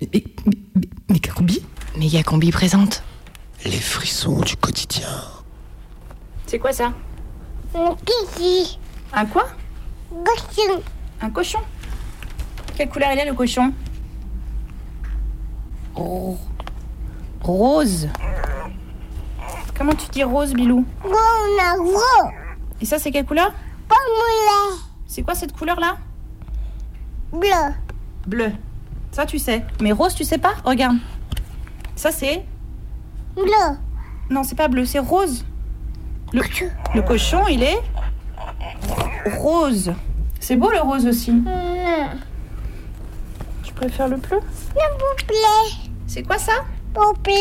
Mais, mais, mais, mais Combi Méga Combi présente. Les frissons du quotidien. C'est quoi ça? Kiki, Un quoi? Cochon, Un cochon? Quelle couleur il est le cochon? Ro- Rose. Comment tu dis rose, Bilou? Bon agro, Et ça, c'est quelle couleur? C'est quoi cette couleur-là? Bleu, Bleu. Ça, tu sais. Mais rose, tu sais pas Regarde. Ça, c'est... bleu, Non, c'est pas bleu, c'est rose. Le, le cochon, il est... Rose. C'est beau le rose aussi. Mmh. Tu préfères le bleu vous plaît, C'est quoi ça plaît.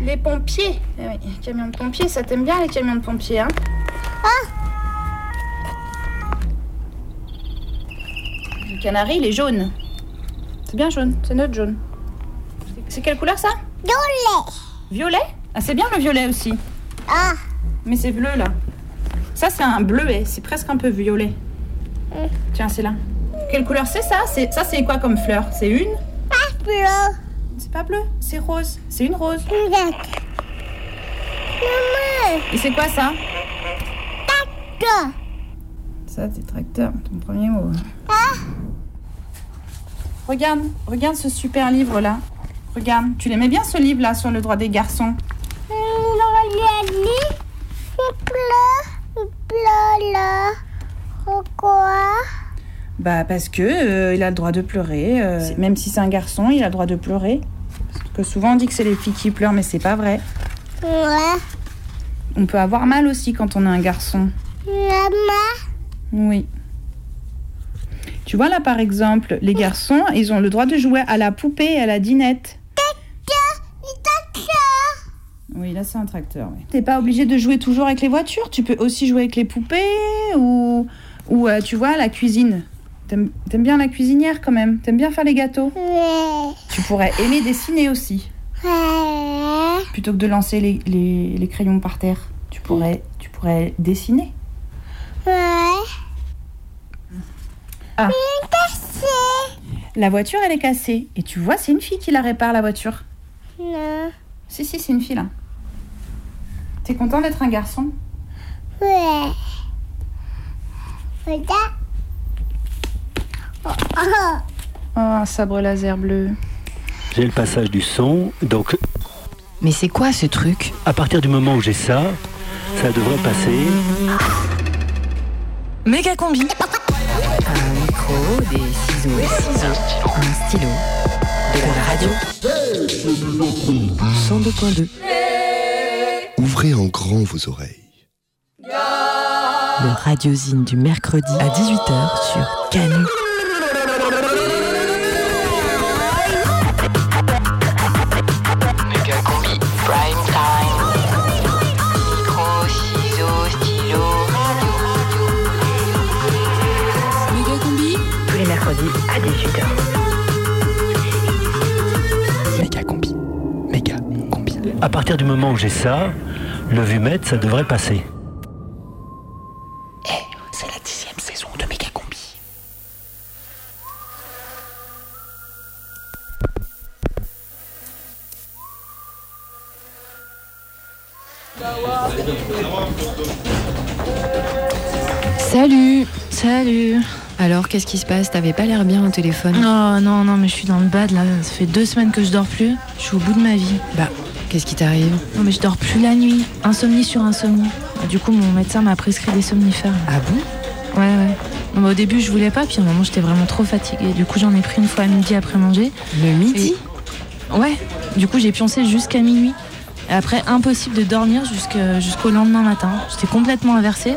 Les pompiers. Eh oui, camions de pompiers, ça t'aime bien les camions de pompiers, hein Le canari, il est jaune. C'est bien jaune, c'est notre jaune. C'est quelle couleur ça Violet, Violet Ah, c'est bien le violet aussi. ah, Mais c'est bleu là. Ça, c'est un bleuet, c'est presque un peu violet. Tiens, c'est là. Quelle couleur c'est ça C'est Ça, c'est quoi comme fleur C'est une pas bleu, C'est pas bleu, c'est rose. C'est une rose. Maman, Et c'est quoi ça bleu, Ça, c'est tracteur, ton premier mot. Regarde, regarde ce super livre là. Regarde, tu l'aimais bien ce livre là sur le droit des garçons? Pourquoi? Bah parce que euh, il a le droit de pleurer. euh, même si c'est un garçon, il a le droit de pleurer. Parce que souvent on dit que c'est les filles qui pleurent, mais c'est pas vrai. Ouais, On peut avoir mal aussi quand on est un garçon. maman, Oui. Tu vois là par exemple, les garçons, ils ont le droit de jouer à la poupée et à la dinette. Oui, là c'est un tracteur. Oui. T'es pas obligé de jouer toujours avec les voitures. Tu peux aussi jouer avec les poupées ou, ou euh, tu vois, la cuisine. T'aimes t'aimes bien la cuisinière quand même. T'aimes bien faire les gâteaux. ouais, Tu pourrais aimer dessiner aussi. ouais, Plutôt que de lancer les, les- les crayons par terre. Tu pourrais, tu pourrais dessiner. ouais, La voiture, elle est cassée. Et tu vois, c'est une fille qui la répare, la voiture. non, Si, si, c'est une fille là. T'es content d'être un garçon? Ouais. Regarde. Oh, oh. Oh, un sabre laser bleu. J'ai le passage du son, donc Mais c'est quoi ce truc? À partir du moment où j'ai ça, ça devrait passer. Méga Combi Un micro, des ciseaux, un stylo, de la radio. 102.2. Ouvrez en grand vos oreilles. Le radiosine du mercredi à 18h sur Canu. Méga combi, prime À partir du moment où j'ai ça, le vumètre, ça devrait passer. C'est la dixième saison de Méga combi. Salut Salut Alors, qu'est-ce qui se passe? T'avais pas l'air bien au téléphone. Oh non, non, mais je suis dans le bad là. Ça fait deux semaines que je dors plus. Je suis au bout de ma vie. Bah, qu'est-ce qui t'arrive Non, mais je dors plus la nuit. Insomnie sur insomnie. Du coup, mon médecin m'a prescrit des somnifères. Ah bon Ouais, ouais. Non, au début, je voulais pas, puis à un moment, j'étais vraiment trop fatiguée. Du coup, j'en ai pris une fois à midi après manger. Le midi Ouais. Du coup, j'ai pioncé jusqu'à minuit. Et après, impossible de dormir jusqu'au lendemain matin. J'étais complètement inversée.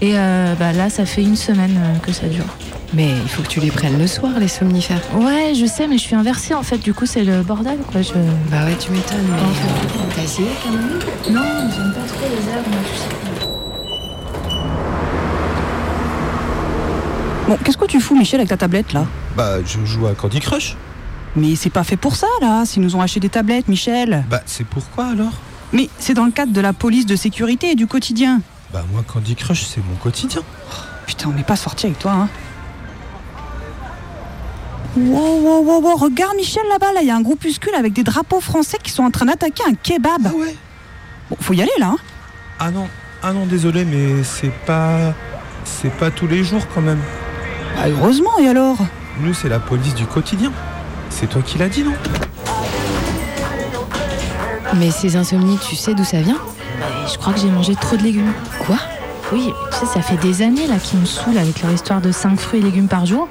Et euh, bah, là, ça fait une semaine euh, que ça dure. Mais il faut que tu les prennes le soir, les somnifères. Ouais, je sais, mais je suis inversée en fait. Du coup, c'est le bordel, quoi. Je... Bah ouais, tu m'étonnes, mais... euh, T'as essayé quand même? Non, j'aime pas trop les herbes, moi, tu sais. Bon, qu'est-ce que tu fous, Michel, avec ta tablette, là? Bah, je joue à Candy Crush. Mais c'est pas fait pour ça, là. S'ils nous ont acheté des tablettes, Michel. Bah, c'est pourquoi alors? Mais c'est dans le cadre de la police de sécurité et du quotidien. Bah, moi, Candy Crush, c'est mon quotidien. Putain, on n'est pas sorti avec toi, hein. Wow, wow, wow, wow, regarde Michel là-bas, là, il y a un groupuscule avec des drapeaux français qui sont en train d'attaquer un kebab. Ah ouais Bon, faut y aller là. hein. Ah non, ah non, désolé, mais c'est pas. C'est pas tous les jours quand même. Bah, heureusement, et alors? Nous, c'est la police du quotidien. C'est toi qui l'as dit, non? Mais ces insomnies, tu sais d'où ça vient? Et je crois que j'ai mangé trop de légumes. Quoi? Oui, tu sais, ça fait des années là qu'ils me saoulent avec leur histoire de 5 fruits et légumes par jour.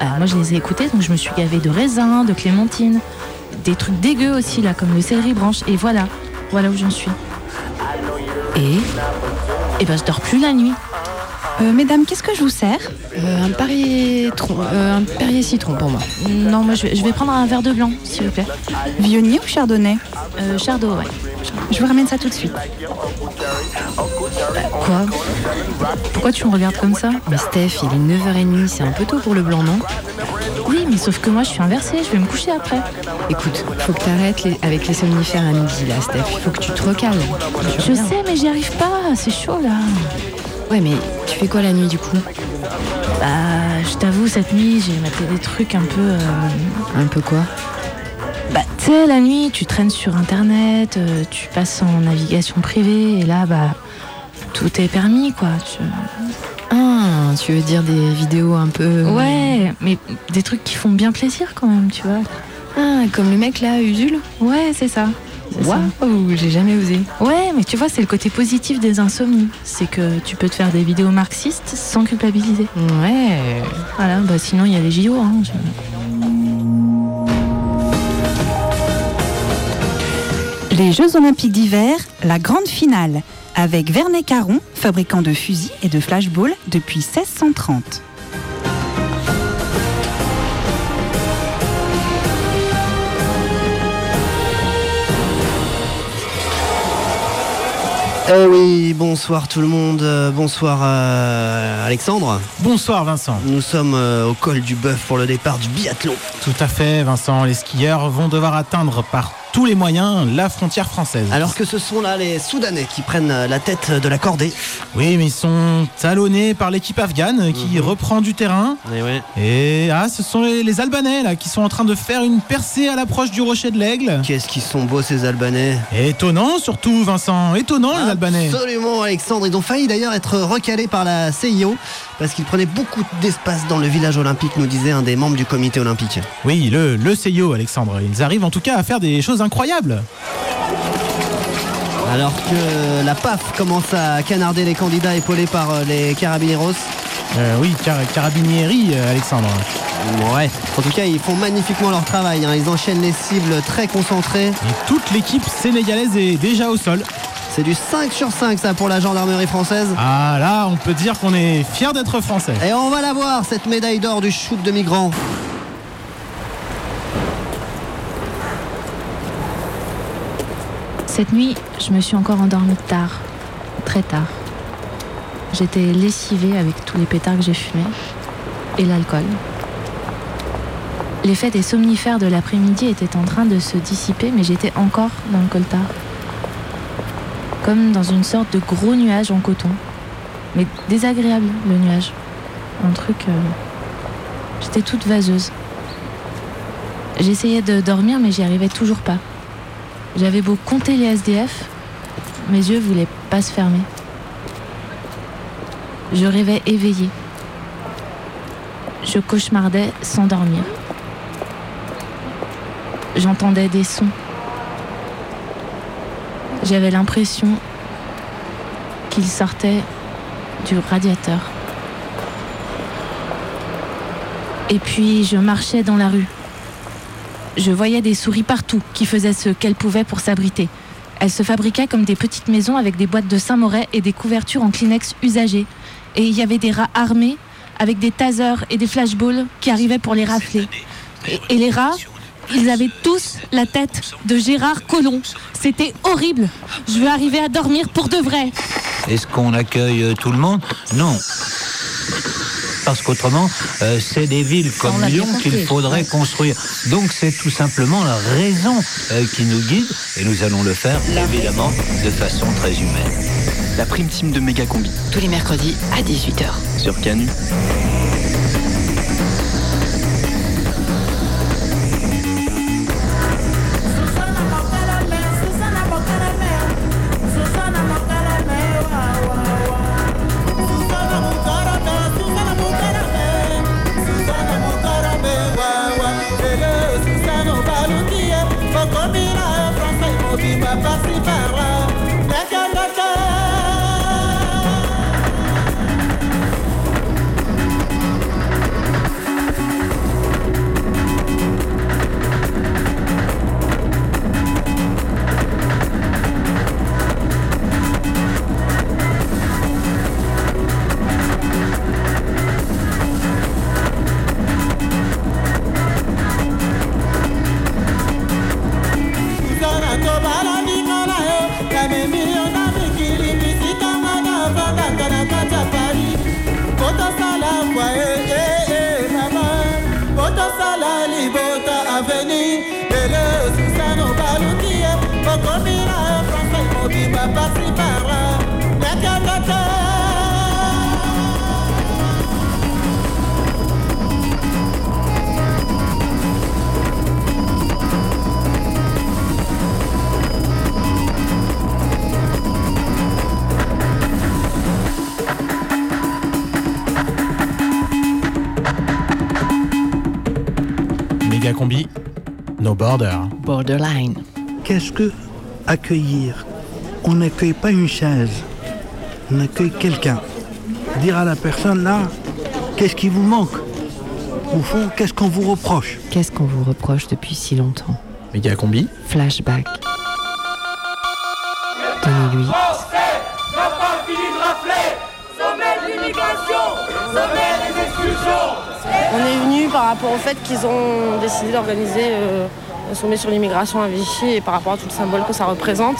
Alors moi, je les ai écoutés, donc je me suis gavée de raisins, de clémentines, des trucs dégueux aussi là, comme le céleri branche. Et voilà, voilà où j'en suis. Et Et ben, je dors plus la nuit. Euh, Mesdames, qu'est-ce que je vous sers? Euh, un Perrier tron- euh, un Perrier citron pour moi. Non, moi, je vais, je vais prendre un verre de blanc, s'il vous plaît. Viognier ou chardonnay? Euh, Chardot, ouais. Je vous ramène ça tout de suite. Quoi Pourquoi tu me regardes comme ça Mais Steph, il est 9h30, c'est un peu tôt pour le blanc, non Oui, mais sauf que moi, je suis inversée, je vais me coucher après. Écoute, faut que t'arrêtes les- avec les somnifères à midi là, Steph. Il faut que tu te recales. Je sais, mais j'y arrive pas, c'est chaud là. Ouais, mais tu fais quoi la nuit du coup Bah, je t'avoue, cette nuit, j'ai maté des trucs un peu. euh, Un peu quoi Bah, tu sais, la nuit, tu traînes sur internet, euh, tu passes en navigation privée, et là, bah, tout est permis, quoi. Tu- Ah, tu veux dire des vidéos un peu. Ouais, mais des trucs qui font bien plaisir quand même, tu vois. Ah, comme le mec là, Usul Ouais, c'est ça. C'est ça. Waouh, j'ai jamais osé. Ouais, mais tu vois, c'est le côté positif des insomnies. C'est que tu peux te faire des vidéos marxistes sans culpabiliser. Ouais. Voilà, bah sinon, il y a les JO. Hein. Les Jeux Olympiques d'hiver, la grande finale, avec Vernet Caron, fabricant de fusils et de flashballs depuis 1630. Eh oui, bonsoir tout le monde, bonsoir euh, Alexandre. Bonsoir Vincent. Nous sommes euh, au col du bœuf pour le départ du biathlon. Tout à fait Vincent, les skieurs vont devoir atteindre par tous les moyens la frontière française. Alors que ce sont là les Soudanais qui prennent euh, la tête de la cordée. Oui, mais ils sont talonnés par l'équipe afghane qui reprend du terrain. Et ouais. Et ah, ce sont les, les Albanais là qui sont en train de faire une percée à l'approche du rocher de l'Aigle. Qu'est-ce qu'ils sont beaux ces Albanais. Étonnant surtout Vincent, étonnant les Albanais. Absolument Alexandre, ils ont failli d'ailleurs être recalés par la CIO parce qu'ils prenaient beaucoup d'espace dans le village olympique, nous disait un des membres du comité olympique. Oui, le, le CIO Alexandre, ils arrivent en tout cas à faire des choses incroyables. Alors que la PAF commence à canarder les candidats épaulés par euh, les carabineros. Euh, oui, car, carabinieri euh, Alexandre. Ouais, en tout cas ils font magnifiquement leur travail, hein. ils enchaînent les cibles très concentrées. Et toute l'équipe sénégalaise est déjà au sol. C'est du 5 sur 5 ça pour la gendarmerie française. Ah là, on peut dire qu'on est fiers d'être français. Et on va la voir, cette médaille d'or du shoot de migrants. Cette nuit, je me suis encore endormie tard, très tard. J'étais lessivée avec tous les pétards que j'ai fumés et l'alcool. L'effet des somnifères de l'après-midi était en train de se dissiper, mais j'étais encore dans le coltard. Comme dans une sorte de gros nuage en coton. Mais désagréable, le nuage. Un truc. euh, J'étais toute vaseuse. J'essayais de dormir, mais j'y arrivais toujours pas. J'avais beau compter les SDF, mes yeux voulaient pas se fermer. Je rêvais éveillée. Je cauchemardais sans dormir. J'entendais des sons. J'avais l'impression qu'ils sortaient du radiateur. Et puis je marchais dans la rue. Je voyais des souris partout qui faisaient ce qu'elles pouvaient pour s'abriter. Elles se fabriquaient comme des petites maisons avec des boîtes de Saint-Moret et des couvertures en Kleenex usagées. Et il y avait des rats armés avec des tasers et des flashballs qui arrivaient pour les rafler. Et les rats, ils avaient tous la tête de Gérard Collomb. C'était horrible. Je veux arriver à dormir pour de vrai. Est-ce qu'on accueille euh, tout le monde? Non. Parce qu'autrement, euh, c'est des villes comme Lyon qu'il faudrait construire. Donc c'est tout simplement la raison euh, qui nous guide, et nous allons le faire évidemment de façon très humaine. La prime team de Méga Combi Tous les mercredis à 18h. sur Canu. aveni lelo susano baluki ye okomira francais mobimba pasi para nakangata Combi, No Border. Borderline. Qu'est-ce que accueillir? On n'accueille pas une chaise, on accueille quelqu'un. Dire à la personne là, qu'est-ce qui vous manque? Au fond, qu'est-ce qu'on vous reproche? Qu'est-ce qu'on vous reproche depuis si longtemps? Méga Combi. Flashback. 2008. On est venu par rapport au fait qu'ils ont décidé d'organiser euh, un sommet sur l'immigration à Vichy et par rapport à tout le symbole que ça représente.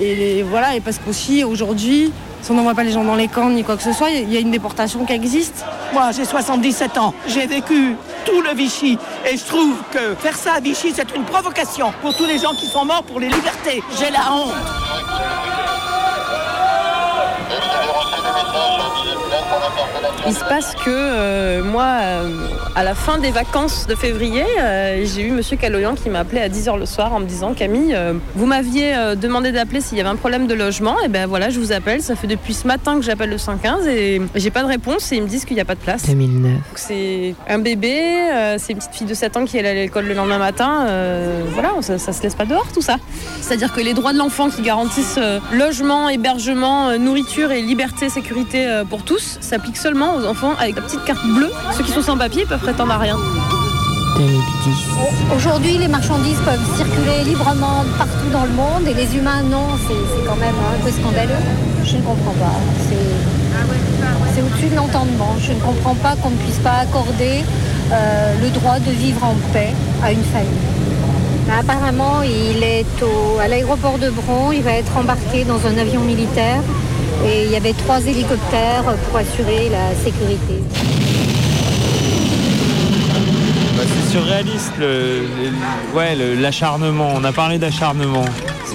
Et voilà, et parce qu'aussi aujourd'hui, si on n'envoie pas les gens dans les camps ni quoi que ce soit, il y a une déportation qui existe. Moi, j'ai 77 ans. J'ai vécu tout le Vichy. Et je trouve que faire ça à Vichy, c'est une provocation pour tous les gens qui sont morts pour les libertés. J'ai la honte. Il se passe que euh, moi, euh, à la fin des vacances de février, euh, j'ai eu Monsieur Caloyan qui m'a appelé à 10h le soir en me disant Camille, euh, vous m'aviez euh, demandé d'appeler s'il y avait un problème de logement. Et ben voilà, je vous appelle. Ça fait depuis ce matin que j'appelle le 115 et j'ai pas de réponse et ils me disent qu'il n'y a pas de place. 2009. Donc c'est un bébé, euh, c'est une petite fille de 7 ans qui est allée à l'école le lendemain matin. euh, voilà, ça, ça se laisse pas dehors tout ça. C'est-à-dire que les droits de l'enfant qui garantissent euh, logement, hébergement, euh, nourriture et liberté, sécurité euh, pour tous s'appliquent seulement aux enfants avec la petite carte bleue. Ceux qui sont sans papier peuvent prétendre à rien. 2010. Aujourd'hui, les marchandises peuvent circuler librement partout dans le monde et les humains, non, c'est quand même un peu scandaleux. Je ne comprends pas. C'est- au-dessus de l'entendement. Je ne comprends pas qu'on ne puisse pas accorder euh, le droit de vivre en paix à une famille. Mais apparemment, il est au- à l'aéroport de Bron, il va être embarqué dans un avion militaire et il y avait trois hélicoptères pour assurer la sécurité. Bah, c'est surréaliste, le, le- ouais, le- l'acharnement. On a parlé d'acharnement.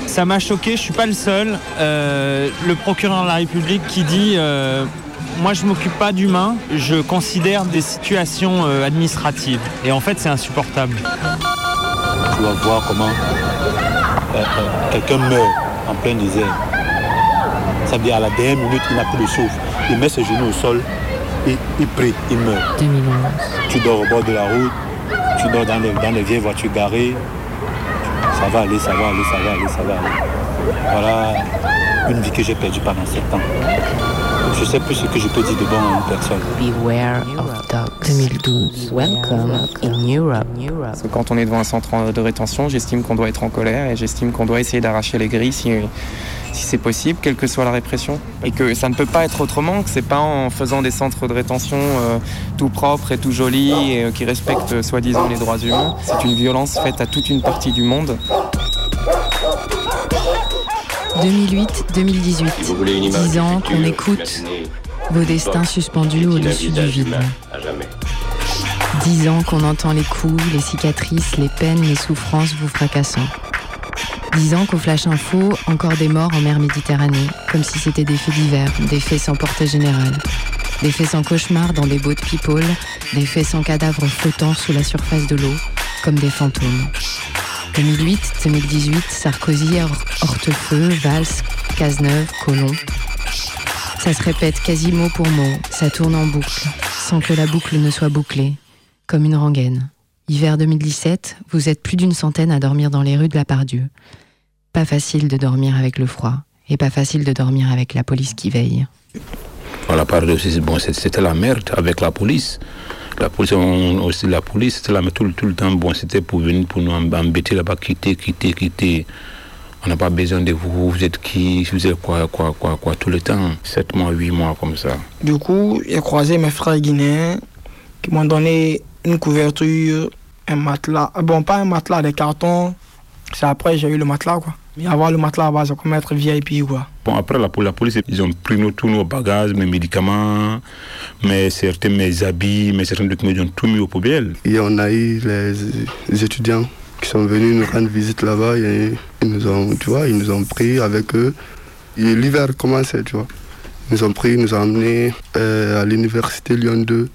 Ça m'a choqué, je suis pas le seul. Euh, le procureur de la République qui dit euh, Moi, je m'occupe pas d'humains, je considère des situations euh, administratives. Et en fait, c'est insupportable. Tu vas voir comment euh, euh, quelqu'un meurt en plein désert. Ça veut dire à la dernière minute, il n'a plus de souffle. Il met ses genoux au sol, et il prie, il meurt. 2011. Tu dors au bord de la route, tu dors dans les, dans les vieilles voitures garées. Ça va aller, ça va aller, ça va aller, ça va aller. Voilà une vie que j'ai perdue pendant sept ans. Je sais plus ce que je peux dire de bon à une personne. Beware of dogs. 2012. Welcome in Europe. Parce que quand on est devant un centre de rétention, j'estime qu'on doit être en colère et j'estime qu'on doit essayer d'arracher les grilles si, si c'est possible, quelle que soit la répression. Et que ça ne peut pas être autrement, que c'est pas en faisant des centres de rétention euh, tout propres et tout jolis et euh, qui respectent euh, soi-disant les droits humains. C'est une violence faite à toute une partie du monde. 2008-2018. 10 ans qu'on écoute vos destins suspendus au-dessus du vide. 10 ans qu'on entend les coups, les cicatrices, les peines, les souffrances vous fracassant. 10 ans qu'au Flash Info, encore des morts en mer Méditerranée, comme si c'était des faits divers, des faits sans portée générale. Des faits sans cauchemar dans des boats people, des faits sans cadavres flottant sous la surface de l'eau, comme des fantômes. 2008-2018, Sarkozy, Hor- Hortefeux, Valls, Cazeneuve, Colomb. Ça se répète quasi mot pour mot, ça tourne en boucle, sans que la boucle ne soit bouclée, comme une rengaine. Hiver 2017, vous êtes plus d'une centaine à dormir dans les rues de la Pardieu. Pas facile de dormir avec le froid, et pas facile de dormir avec la police qui veille. À la part de bon, c'était la merde avec la police. La police, on- aussi la police, c'était la merde tout, le- tout le temps. Bon, c'était pour venir pour nous embêter là-bas, quitter, quitter, quitter. On n'a pas besoin de vous, vous êtes qui, vous êtes quoi, quoi, quoi, quoi, tout le temps? Sept mois, huit mois comme ça. Du coup, j'ai croisé mes frères guinéens qui m'ont donné une couverture, un matelas. Bon, pas un matelas, des cartons. C'est après j'ai eu le matelas, quoi. Mais avoir le matelas, bah, c'est comme être VIP, quoi. Bon, après, la, la police, ils ont pris nous, tous nos bagages, mes médicaments, mes, certains, mes habits, mes certains documents, ils ont tout mis aux poubelles. Et on a eu les, les étudiants qui sont venus nous rendre visite là-bas et ils nous ont, tu vois, ils nous ont pris avec eux. Et l'hiver commençait, tu vois. Ils nous ont pris, ils nous ont emmenés euh, à l'université Lyon 2.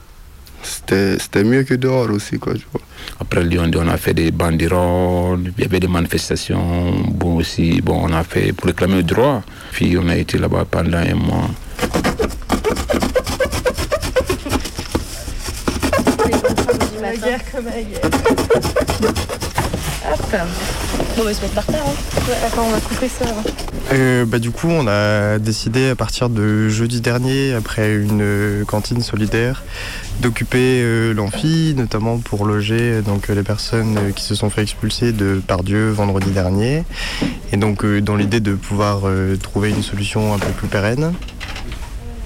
C'était c'était mieux que dehors aussi, quoi, tu vois. Après Lyon, on a fait des banderoles, il y avait des manifestations, bon aussi, bon, on a fait pour réclamer le droit. Puis on a été là-bas pendant un mois. vulgaire comme Hop. Bon, on va se mettre par terre. Hein. Ouais, on va couper ça. Euh, bah, du coup, on a décidé à partir de jeudi dernier, après une euh, cantine solidaire, d'occuper euh, l'amphi, notamment pour loger donc, les personnes qui se sont fait expulser de Pardieu vendredi dernier. Et donc, dans l'idée de pouvoir trouver une solution un peu plus pérenne.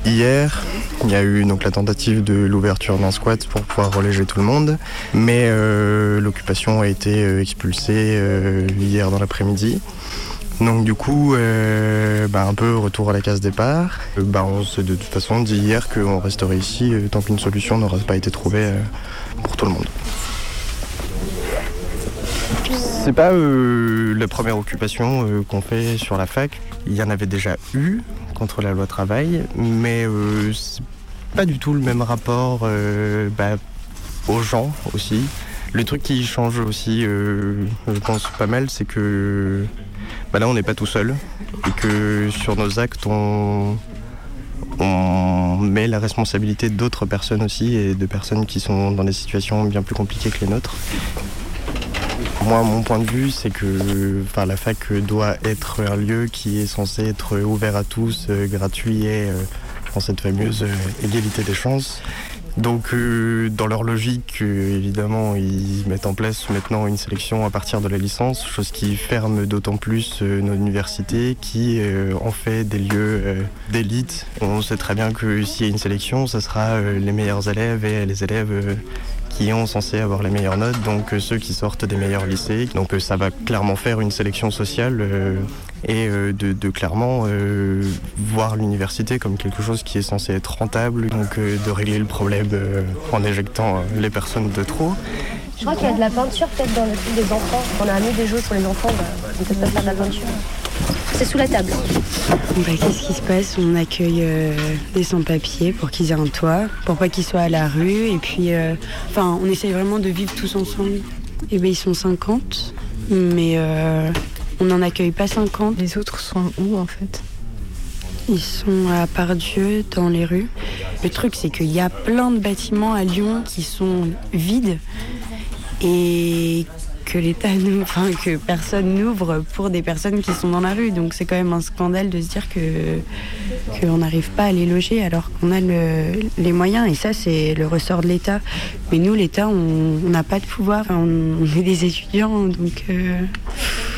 Hier, il y a eu donc la tentative de l'ouverture d'un squat pour pouvoir reléger tout le monde, mais euh, l'occupation a été euh, expulsée euh, hier dans l'après-midi. Donc du coup, bah, un peu retour à la case départ. Bah, on s'est de toute façon dit hier qu'on resterait ici tant qu'une solution n'aura pas été trouvée pour tout le monde. C'est pas la première occupation qu'on fait sur la fac. Il y en avait déjà eu contre la loi travail, mais euh, c'est pas du tout le même rapport euh, bah, aux gens aussi. Le truc qui change aussi, euh, je pense pas mal, c'est que bah là on n'est pas tout seul et que sur nos actes on, on met la responsabilité d'autres personnes aussi et de personnes qui sont dans des situations bien plus compliquées que les nôtres. Moi, mon point de vue, c'est que enfin, la fac doit être un lieu qui est censé être ouvert à tous, euh, gratuit et euh, dans cette fameuse euh, égalité des chances. Donc, dans leur logique, évidemment, ils mettent en place maintenant une sélection à partir de la licence, chose qui ferme d'autant plus nos universités, qui en fait des lieux d'élite. On sait très bien que s'il y a une sélection, ce sera les meilleurs élèves et les élèves qui ont censé avoir les meilleures notes, donc euh, ceux qui sortent des meilleurs lycées. Donc euh, ça va clairement faire une sélection sociale euh, et de, clairement voir l'université comme quelque chose qui est censé être rentable, donc de régler le problème en éjectant les personnes de trop. Je crois qu'il y a de la peinture peut-être dans le truc des enfants. On a mis des jeux pour les enfants, bah, on peut pas faire de la peinture. C'est sous la table. Bah, Qu'est-ce qui se passe? On accueille euh, des sans-papiers pour qu'ils aient un toit, pour pas qu'ils soient à la rue. Et puis, euh, enfin, on essaye vraiment de vivre tous ensemble. Et ben ils sont 50, mais euh, on n'en accueille pas 50. Les autres sont où en fait? Ils sont à Pardieu, dans les rues. Le truc, c'est qu'il y a plein de bâtiments à Lyon qui sont vides et que l'État enfin que personne n'ouvre pour des personnes qui sont dans la rue. Donc c'est quand même un scandale de se dire que qu'on n'arrive pas à les loger alors qu'on a le- les moyens. Et ça, c'est le ressort de l'État. Mais nous, l'État, on n'a pas de pouvoir. On, est des étudiants, donc euh,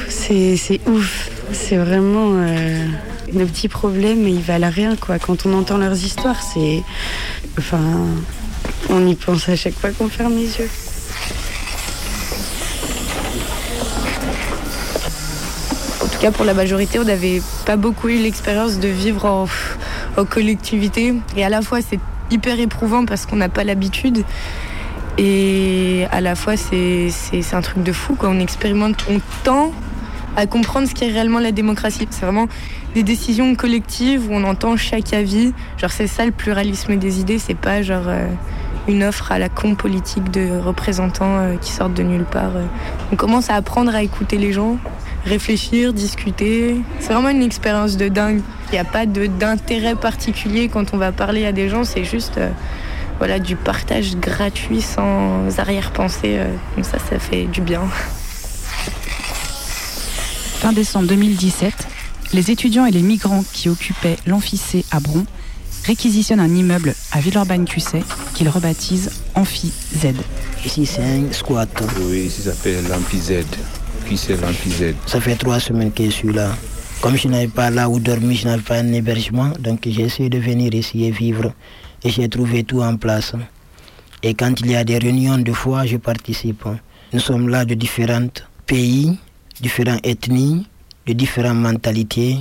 c'est ouf. C'est vraiment euh, nos petits problèmes, mais ils valent rien quoi. Quand on entend leurs histoires, c'est, enfin, on y pense à chaque fois qu'on ferme les yeux. Cas, pour la majorité, on n'avait pas beaucoup eu l'expérience de vivre en, collectivité. Et à la fois, c'est hyper éprouvant parce qu'on n'a pas l'habitude. Et à la fois, c'est un truc de fou. Quoi. On expérimente, on tend à comprendre ce qu'est réellement la démocratie. C'est vraiment des décisions collectives où on entend chaque avis. Genre, c'est ça le pluralisme des idées. C'est pas genre euh, une offre à la con politique de représentants euh, qui sortent de nulle part. euh. On commence à apprendre à écouter les gens, réfléchir, discuter. C'est vraiment une expérience de dingue. Il n'y a pas d'intérêt particulier quand on va parler à des gens. C'est juste euh, voilà, du partage gratuit sans arrière-pensée. euh. Donc ça, ça fait du bien. Fin décembre 2017, les étudiants et les migrants qui occupaient l'amphicé à Bron réquisitionnent un immeuble à Villeurbanne-Cussay qu'ils rebaptisent Amphi Z. Ici, c'est un squat. Oui, ici ça s'appelle l'Amphi-Z. Ça fait trois semaines que je suis là. Comme je n'avais pas là où dormir, je n'avais pas un hébergement, donc j'ai essayé de venir ici et vivre. Et j'ai trouvé tout en place. Et quand il y a des réunions de foi, je participe. Nous sommes là de différents pays, différentes ethnies, de différentes mentalités.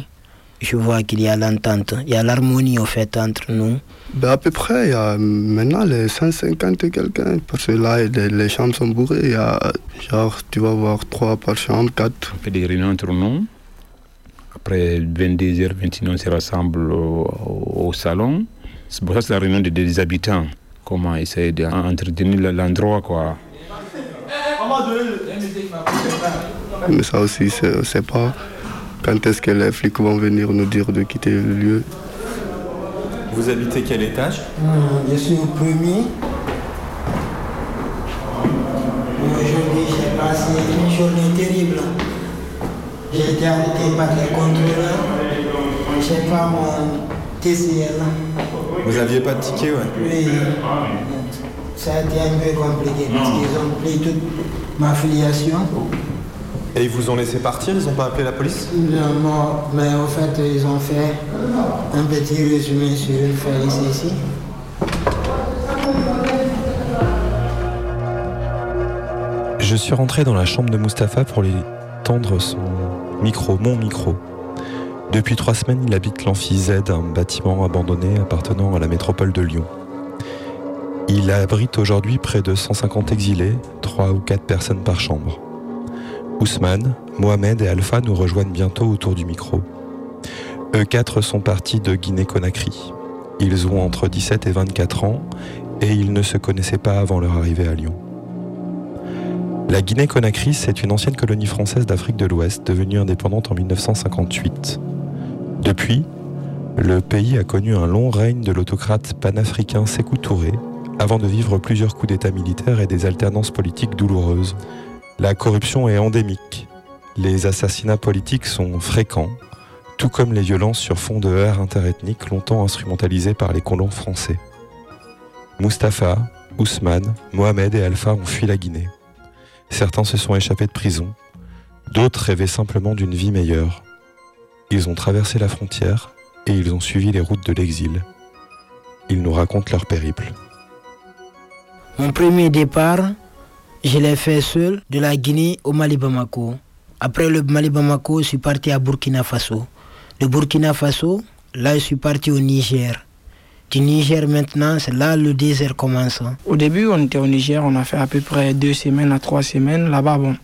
Je vois qu'il y a l'entente, il y a l'harmonie au fait entre nous. Ben, à peu près, il y a maintenant les 150 et quelqu'un. Parce que là, les, les chambres sont bourrées. Il y a, genre, tu vas voir trois par chambre, quatre. On fait des réunions entre nous. Après 22h, 21h, on se rassemble au, salon. C'est pour ça que c'est la réunion des, des habitants. Comment essayer d'entretenir l'endroit, quoi. Mais ça aussi, c'est- on ne sait pas quand est-ce que les flics vont venir nous dire de quitter le lieu? Vous habitez quel étage? Je suis au premier. journée terrible. J'ai été arrêté par les contrôleurs. Je sais pas mon TCL. Vous aviez pas de ticket, ouais? Oui. Ça a été un peu compliqué parce qu'ils ont pris toute ma filiation. Et ils vous ont laissé partir Ils ont pas appelé la police? Non, mais au fait, ils ont fait un petit résumé sur une feuille ici. Je suis rentré dans la chambre de Mustapha pour lui tendre son micro, mon micro. Depuis trois semaines, il habite l'Amphi Z, un bâtiment abandonné appartenant à la métropole de Lyon. Il abrite aujourd'hui près de 150 exilés, trois ou quatre personnes par chambre. Ousmane, Mohamed et Alpha nous rejoignent bientôt autour du micro. Eux quatre sont partis de Guinée-Conakry. Ils ont entre 17 et 24 ans et ils ne se connaissaient pas avant leur arrivée à Lyon. La Guinée-Conakry, c'est une ancienne colonie française d'Afrique de l'Ouest devenue indépendante en 1958. Depuis, le pays a connu un long règne de l'autocrate panafricain Sékou Touré, avant de vivre plusieurs coups d'État militaires et des alternances politiques douloureuses. La corruption est endémique. Les assassinats politiques sont fréquents, tout comme les violences sur fond de heurts interethniques longtemps instrumentalisées par les colons français. Mustapha, Ousmane, Mohamed et Alpha ont fui la Guinée. Certains se sont échappés de prison, d'autres rêvaient simplement d'une vie meilleure. Ils ont traversé la frontière et ils ont suivi les routes de l'exil. Ils nous racontent leur périple. Mon premier départ, je l'ai fait seul de la Guinée au Mali Bamako. Après le Mali Bamako, je suis parti à Burkina Faso. De Burkina Faso, là, je suis parti au Niger. Du Niger maintenant, c'est là le désert commence. Au début, on était au Niger, on a fait à peu près deux semaines à trois semaines. Là-bas, bon,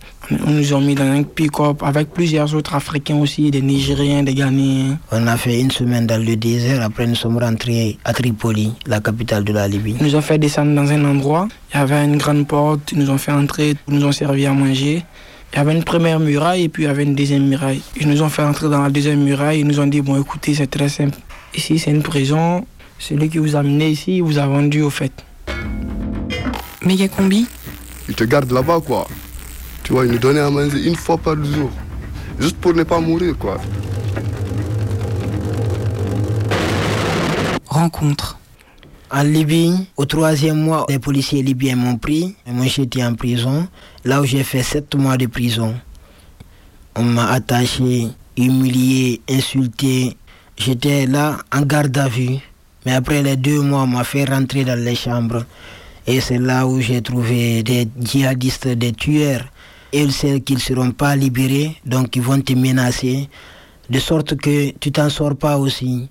on nous a mis dans un pick-up avec plusieurs autres Africains aussi, des Nigériens, des Ghanéens. On a fait une semaine dans le désert, après nous sommes rentrés à Tripoli, la capitale de la Libye. Ils nous ont fait descendre dans un endroit, il y avait une grande porte, ils nous ont fait entrer, ils nous ont servi à manger. Il y avait une première muraille et puis il y avait une deuxième muraille. Ils nous ont fait entrer dans la deuxième muraille, ils nous ont dit, bon écoutez, c'est très simple. Ici, c'est une prison, celui qui vous a amené ici, il vous a vendu au fait. Méga combi Ils te gardent là-bas, quoi. Tu vois, ils nous donnaient à manger une fois par jour. Juste pour ne pas mourir, quoi. Rencontre. En Libye, au troisième mois, les policiers libyens m'ont pris. Et moi, j'étais en prison, là où j'ai fait sept mois de prison. On m'a attaché, humilié, insulté. J'étais là en garde à vue. Mais après les deux mois, on m'a fait rentrer dans les chambres. Et c'est là où j'ai trouvé des djihadistes, des tueurs. Ils savent qu'ils ne seront pas libérés, donc ils vont te menacer. De sorte que tu t'en sors pas aussi.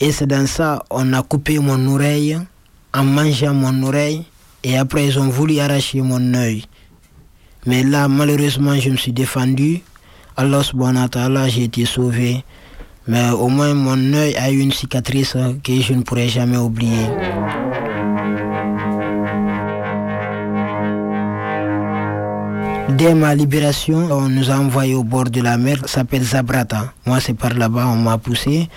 Et c'est dans ça, on a coupé mon oreille, en mangeant mon oreille. Et après, ils ont voulu arracher mon œil. Mais là, malheureusement, je me suis défendu. Allah subhanahu wa ta'ala, j'ai été sauvé. Mais au moins mon œil a eu une cicatrice que je ne pourrai jamais oublier. Dès ma libération, on nous a envoyé au bord de la mer, ça s'appelle Zabrata. Moi, c'est par là-bas, on m'a poussé.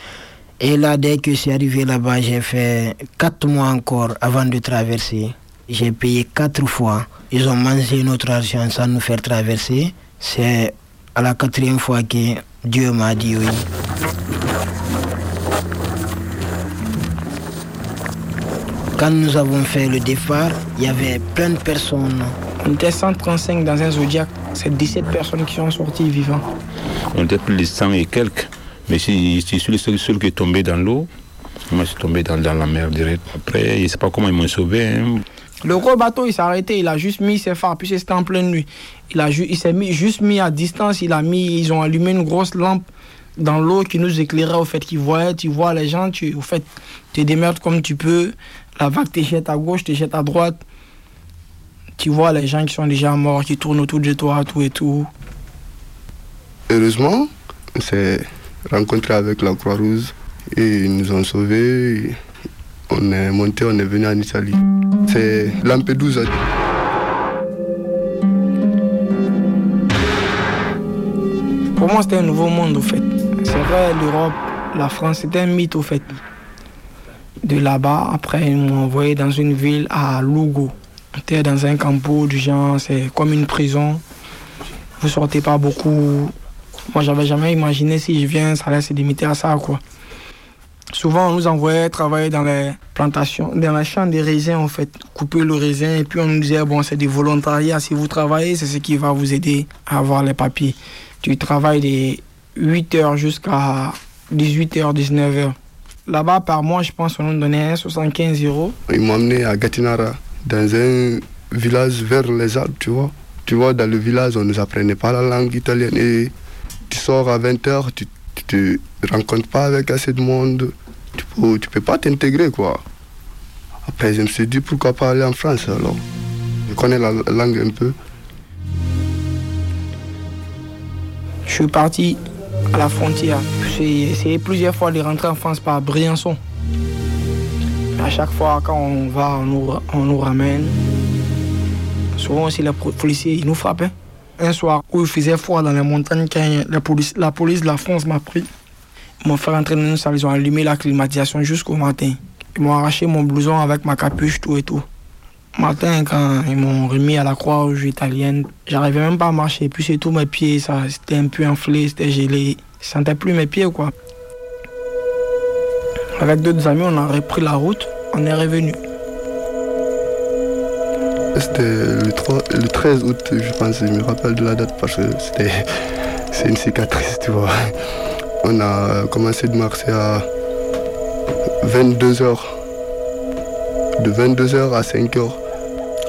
Et là, dès que je suis arrivé là-bas, j'ai fait quatre mois encore avant de traverser. J'ai payé quatre fois. Ils ont mangé notre argent sans nous faire traverser. C'est à la quatrième fois que Dieu m'a dit oui. Quand nous avons fait le départ, il y avait plein de personnes. On était 135 dans un Zodiac. C'est 17 personnes qui sont sorties vivants. On était plus de 100 et quelques. Mais je suis le seul, seul qui est tombé dans l'eau. Moi, je suis tombé dans, dans la mer direct. Après, je ne sais pas comment ils m'ont sauvé. hein. Le gros bateau, il s'est arrêté, il a juste mis ses phares, puis c'était en pleine nuit. Il, il s'est mis, juste mis à distance, il a mis, ils ont allumé une grosse lampe dans l'eau qui nous éclairait au fait qu'ils voyaient, tu vois les gens, tu, au fait, tu démerdes comme tu peux. La vague te jette à gauche, te jette à droite. Tu vois les gens qui sont déjà morts, qui tournent autour de toi, tout et tout. Heureusement, on s'est rencontré avec la Croix-Rouge et ils nous ont sauvés. On est monté, on est venu en Italie. C'est Lampedusa. Pour moi, c'était un nouveau monde, au fait. C'est vrai, l'Europe, la France, c'était un mythe, au fait. De là-bas, après, ils m'ont envoyé dans une ville à Lugo. On était dans un campo du genre, c'est comme une prison. vous sortez pas beaucoup. Moi, j'avais jamais imaginé si je viens, ça allait se limiter à ça, quoi. Souvent, on nous envoyait travailler dans les plantations, dans les champs des raisins, en fait, couper le raisin. Et puis, on nous disait, bon, c'est des volontariats. Si vous travaillez, c'est ce qui va vous aider à avoir les papiers. Tu travailles des 8h jusqu'à 18h, 19h. Là-bas, par mois, je pense qu'on nous donnait 75 euros. Ils m'ont amené à Gatinara, dans un village vers les Alpes, tu vois. Tu vois, dans le village, on ne nous apprenait pas la langue italienne. Et tu sors à 20h, tu tu te rencontres pas avec assez de monde, tu peux, tu peux pas t'intégrer quoi. Après je me suis dit pourquoi pas aller en France alors? Je connais la langue un peu. Je suis parti à la frontière. J'ai essayé plusieurs fois de rentrer en France par Briançon. À chaque fois quand on va, on nous, ramène. Souvent aussi les policiers, ils nous frappent. hein. Un soir où il faisait froid dans les montagnes, la police, la police de la France m'a pris. M'ont fait rentrer dans une salle, ils ont allumé la climatisation jusqu'au matin. Ils m'ont arraché mon blouson avec ma capuche, tout et tout. Matin, quand ils m'ont remis à la Croix-Rouge italienne, j'arrivais même pas à marcher. Puis c'est tout, mes pieds, ça, c'était un peu enflé, c'était gelé. Je sentais plus mes pieds, quoi. Avec d'autres amis, on a repris la route, on est revenu. C'était le, 3 le 13 août, je pense, je me rappelle de la date parce que c'était c'est une cicatrice, tu vois. On a commencé de marcher à 22h. De 22h à 5h.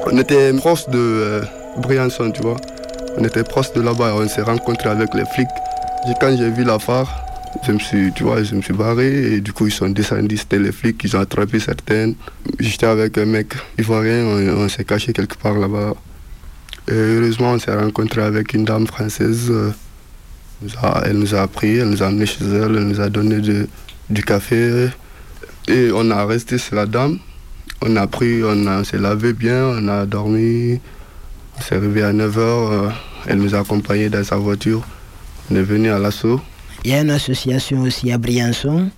On était proche de euh, Briançon, tu vois. On était proche de là-bas, on s'est rencontrés avec les flics. Et quand j'ai vu la phare, je me suis, tu vois, je me suis barré et du coup ils sont descendus, c'était les flics, ils ont attrapé certaines. J'étais avec un mec ivoirien, on, on s'est caché quelque part là-bas. Et heureusement, on s'est rencontré avec une dame française. euh, elle nous a pris, elle nous a amenés chez elle, elle nous a donné du café. Et on a resté chez la dame. On a pris, on, s'est lavé bien, on a dormi. On s'est réveillé à 9h. elle nous a accompagnés dans sa voiture. On est venu à l'assaut. Il y a une association aussi à Briançon,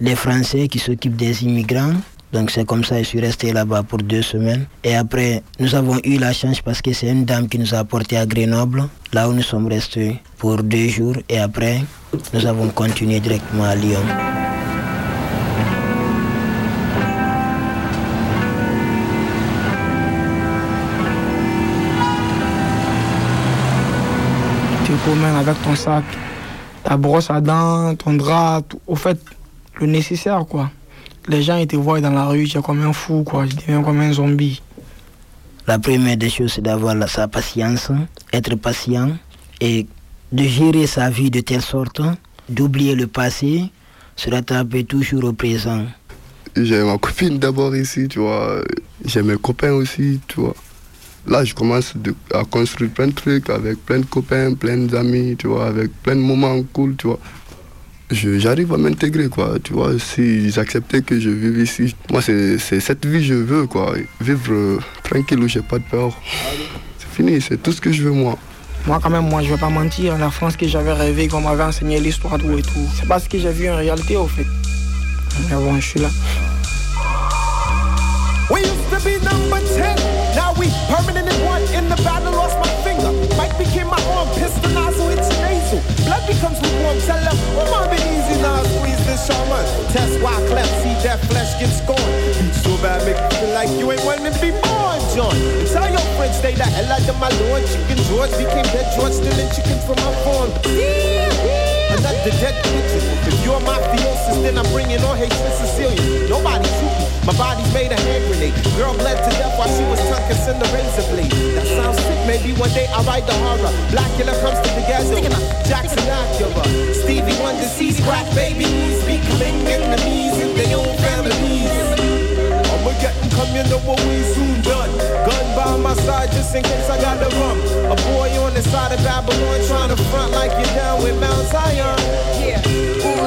les Français qui s'occupent des immigrants. Donc c'est comme ça, je suis resté là-bas pour deux semaines. Et après, nous avons eu la chance parce que c'est une dame qui nous a apporté à Grenoble, là où nous sommes restés pour deux jours. Et après, nous avons continué directement à Lyon. Tu promènes avec ton sac, ta brosse à dents, ton drap, tout- au fait, le nécessaire quoi. Les gens ils te voient dans la rue, tu es comme un fou quoi, tu deviens comme un zombie. La première des choses, c'est d'avoir la- sa patience, être patient et de gérer sa vie de telle sorte d'oublier le passé, se rattraper toujours au présent. J'ai ma copine d'abord ici, tu vois. J'ai mes copains aussi, tu vois. Là, je commence de- à construire plein de trucs avec plein de copains, plein d'amis, tu vois, avec plein de moments cool, tu vois. Je- J'arrive à m'intégrer, quoi, tu vois. S'ils acceptaient que je vive ici, moi, c'est c'est cette vie que je veux, quoi. Vivre euh, tranquille où j'ai pas de peur. C'est fini, c'est tout ce que je veux, moi. Moi quand même, moi je vais pas mentir, la France que j'avais rêvé, qu'on m'avait enseigné l'histoire, tout et tout. C'est pas ce que j'ai vu en réalité au fait. Mais bon, je suis là. We used to be number 10. Now we permanent in one. In the battle, lost my finger. Mike became my arm. Pistol nozzle, it's nasal. Blood becomes lukewarm. Test why cleft. See that flesh get scorned. So bad, make you feel like you ain't wanting to be born, John. Tell your friends, stay the hell out of my lord. Chicken George became dead George, stealing chicken from my farm. Another dead pigeon. If you're mafiosis, then I'm bringing all hate to Sicilian. Nobody shoot. My body's made a hand grenade. Girl bled to death while she was tongue kissing the razor blade. That sounds sick. Maybe one day I'll write the horror. Blackula comes to the ghetto. Jackson Acura. Stevie Wonder sees crack babies. Becoming enemies in their own families. I'ma come, you know what we soon done. Gun by my side just in case I got the run. A boy on the side of Babylon trying to front like you're down with Mount Zion. Yeah. Ooh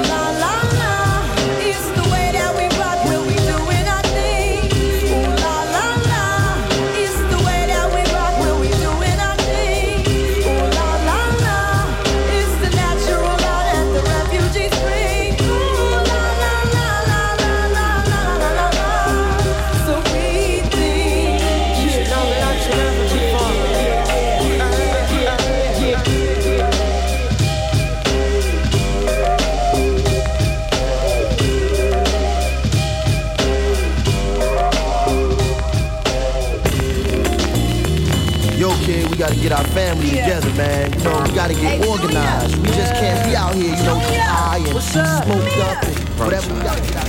gotta get organized. We just can't be out here, you know, high and smoked up? And whatever we gotta get out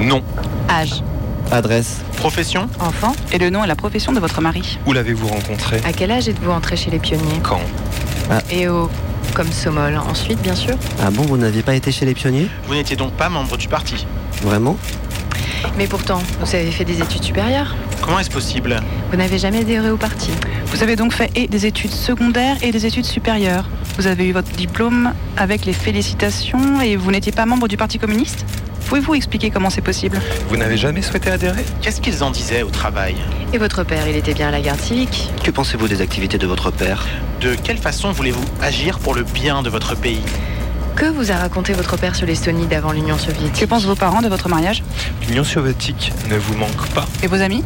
Non. Âge. Adresse. Profession Enfant. Et le nom et la profession de votre mari. Où l'avez-vous rencontré? À quel âge êtes-vous entré chez les pionniers? Quand? Et au. Comme Somol. Ensuite, bien sûr? Ah bon, vous n'aviez pas été chez les pionniers? Vous n'étiez donc pas membre du parti? Vraiment? Mais pourtant, vous avez fait des études supérieures. Comment est-ce possible Vous n'avez jamais adhéré au parti. Vous avez donc fait et des études secondaires et des études supérieures. Vous avez eu votre diplôme avec les félicitations et vous n'étiez pas membre du Parti communiste? Pouvez-vous expliquer comment c'est possible? Vous n'avez jamais souhaité adhérer? Qu'est-ce qu'ils en disaient au travail? Et votre père, il était bien à la garde civique Que pensez-vous des activités de votre père? De quelle façon voulez-vous agir pour le bien de votre pays? Que vous a raconté votre père sur l'Estonie d'avant l'Union soviétique? Que pensent vos parents de votre mariage? L'Union soviétique ne vous manque pas. Et vos amis?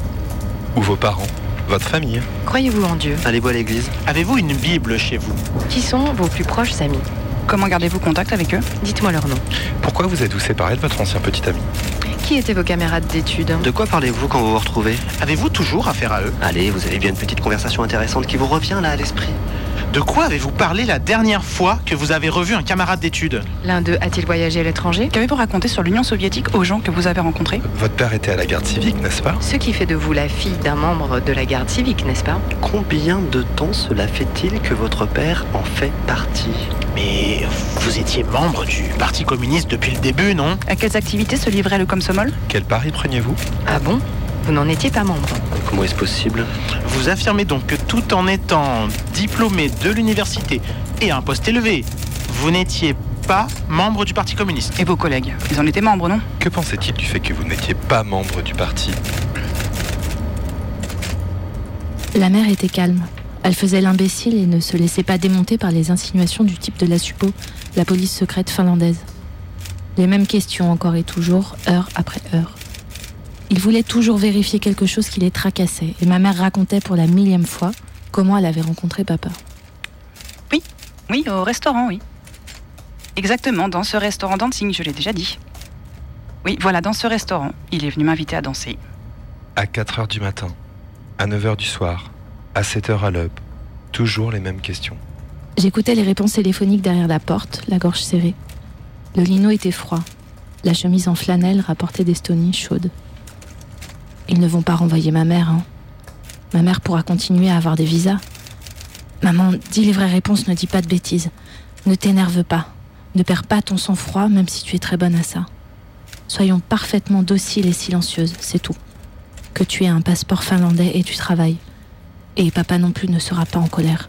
Ou vos parents Votre famille. Croyez-vous en Dieu Allez-vous à l'église. Avez-vous une Bible chez vous? Qui sont vos plus proches amis? Comment gardez-vous contact avec eux? Dites-moi leur nom. Pourquoi vous êtes-vous séparé de votre ancien petit ami? Qui étaient vos camarades d'études? De quoi parlez-vous quand vous vous retrouvez? Avez-vous toujours affaire à eux? Allez, vous avez bien une petite conversation intéressante qui vous revient là à l'esprit. De quoi avez-vous parlé la dernière fois que vous avez revu un camarade d'études L'un d'eux a-t-il voyagé à l'étranger Qu'avez-vous raconté sur l'Union soviétique aux gens que vous avez rencontrés Votre père était à la garde civique, n'est-ce pas Ce qui fait de vous la fille d'un membre de la garde civique, n'est-ce pas Combien de temps cela fait-il que votre père en fait partie Mais vous étiez membre du Parti communiste depuis le début, non À quelles activités se livrait le Komsomol Quel pari preniez-vous Ah bon Vous n'en étiez pas membre Comment est-ce possible Vous affirmez donc que tout en étant diplômé de l'université et à un poste élevé, vous n'étiez pas membre du Parti communiste Et vos collègues Ils en étaient membres, non? Que pensait-il du fait que vous n'étiez pas membre du parti? La mère était calme. Elle faisait l'imbécile et ne se laissait pas démonter par les insinuations du type de la SUPO, la police secrète finlandaise. Les mêmes questions encore et toujours, heure après heure. Il voulait toujours vérifier quelque chose qui les tracassait, et ma mère racontait pour la millième fois comment elle avait rencontré papa. Oui, oui, au restaurant, oui. Exactement, dans ce restaurant dancing, je l'ai déjà dit. Oui, voilà, dans ce restaurant, il est venu m'inviter à danser. À 4 heures du matin, à 9 heures du soir, à 7 heures à l'aube, toujours les mêmes questions. J'écoutais les réponses téléphoniques derrière la porte, la gorge serrée. Le lino était froid. La chemise en flanelle rapportait d'Estonie chaude. Ils ne vont pas renvoyer ma mère, hein. Ma mère pourra continuer à avoir des visas. Maman, dis les vraies réponses, ne dis pas de bêtises. Ne t'énerve pas. Ne perds pas ton sang-froid, même si tu es très bonne à ça. Soyons parfaitement dociles et silencieuses, c'est tout. Que tu aies un passeport finlandais et tu travailles. Et papa non plus ne sera pas en colère.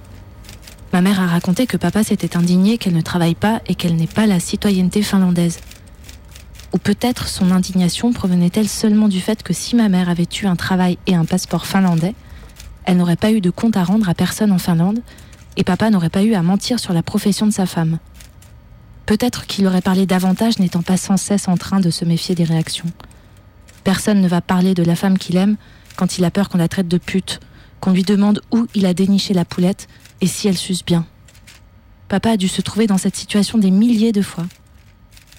Ma mère a raconté que papa s'était indigné qu'elle ne travaille pas et qu'elle n'ait pas la citoyenneté finlandaise. Ou peut-être son indignation provenait-elle seulement du fait que si ma mère avait eu un travail et un passeport finlandais, elle n'aurait pas eu de compte à rendre à personne en Finlande et papa n'aurait pas eu à mentir sur la profession de sa femme. Peut-être qu'il aurait parlé davantage n'étant pas sans cesse en train de se méfier des réactions. Personne ne va parler de la femme qu'il aime quand il a peur qu'on la traite de pute, qu'on lui demande où il a déniché la poulette et si elle suce bien. Papa a dû se trouver dans cette situation des milliers de fois.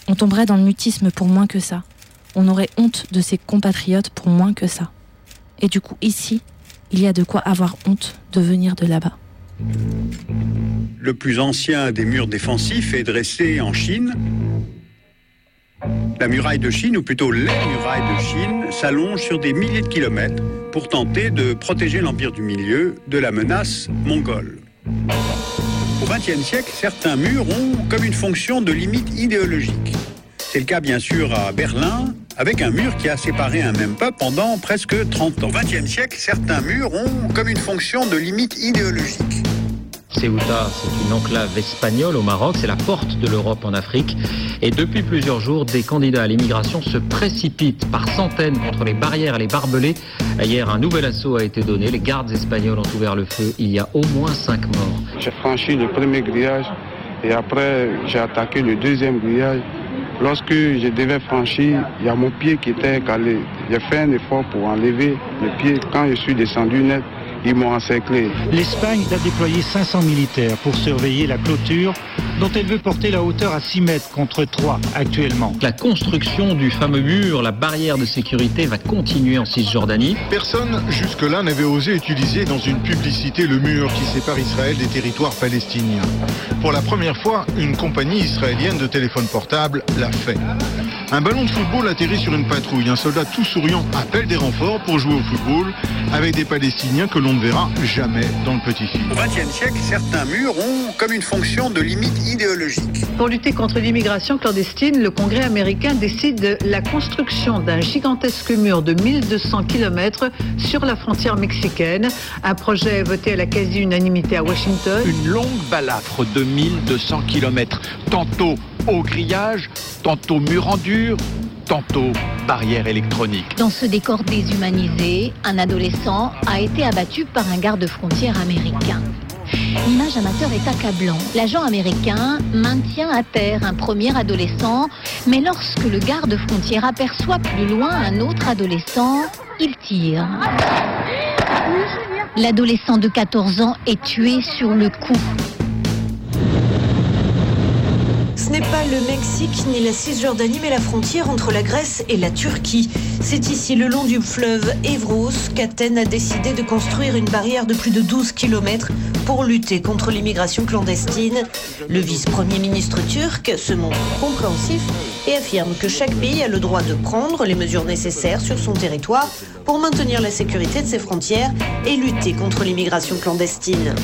On tomberait dans le mutisme pour moins que ça. On aurait honte de ses compatriotes pour moins que ça. Et du coup, ici, il y a de quoi avoir honte de venir de là-bas. Le plus ancien des murs défensifs est dressé en Chine. La muraille de Chine, ou plutôt les murailles de Chine, s'allongent sur des milliers de kilomètres pour tenter de protéger l'Empire du Milieu de la menace mongole. Au XXe siècle, certains murs ont comme une fonction de limite idéologique. C'est le cas bien sûr à Berlin, avec un mur qui a séparé un même peuple pendant presque 30 ans. Au XXe siècle, certains murs ont comme une fonction de limite idéologique. Ceuta, c'est une enclave espagnole au Maroc, c'est la porte de l'Europe en Afrique. Et depuis plusieurs jours, des candidats à l'immigration se précipitent par centaines contre les barrières et les barbelés. Hier, un nouvel assaut a été donné. Les gardes espagnols ont ouvert le feu. Il y a au moins cinq morts. J'ai franchi le premier grillage et après j'ai attaqué le deuxième grillage. Lorsque je devais franchir, il y a mon pied qui était calé. J'ai fait un effort pour enlever le pied. Quand je suis descendu net, Ils m'ont encerclé. L'Espagne a déployé 500 militaires pour surveiller la clôture dont elle veut porter la hauteur à 6 mètres contre 3 actuellement. La construction du fameux mur, la barrière de sécurité va continuer en Cisjordanie. Personne jusque-là n'avait osé utiliser dans une publicité le mur qui sépare Israël des territoires palestiniens. Pour la première fois, une compagnie israélienne de téléphone portable l'a fait. Un ballon de football atterrit sur une patrouille. Un soldat tout souriant appelle des renforts pour jouer au football avec des Palestiniens que l'on ne verra jamais dans le petit film. Au XXe siècle, certains murs ont comme une fonction de limite idéologique. Pour lutter contre l'immigration clandestine, le Congrès américain décide de la construction d'un gigantesque mur de 1200 km sur la frontière mexicaine. Un projet voté à la quasi-unanimité à Washington. Une longue balafre de 1200 km, tantôt au grillage, tantôt mur en dur, tantôt barrière électronique. Dans ce décor déshumanisé, un adolescent a été abattu par un garde-frontière américain. L'image amateur est accablant. L'agent américain maintient à terre un premier adolescent, mais lorsque le garde-frontière aperçoit plus loin un autre adolescent, il tire. L'adolescent de 14 ans est tué sur le coup. Ce n'est pas le Mexique ni la Cisjordanie, mais la frontière entre la Grèce et la Turquie. C'est ici, le long du fleuve Evros, qu'Athènes a décidé de construire une barrière de plus de 12 km pour lutter contre l'immigration clandestine. Le vice-premier ministre turc se montre compréhensif et affirme que chaque pays a le droit de prendre les mesures nécessaires sur son territoire pour maintenir la sécurité de ses frontières et lutter contre l'immigration clandestine.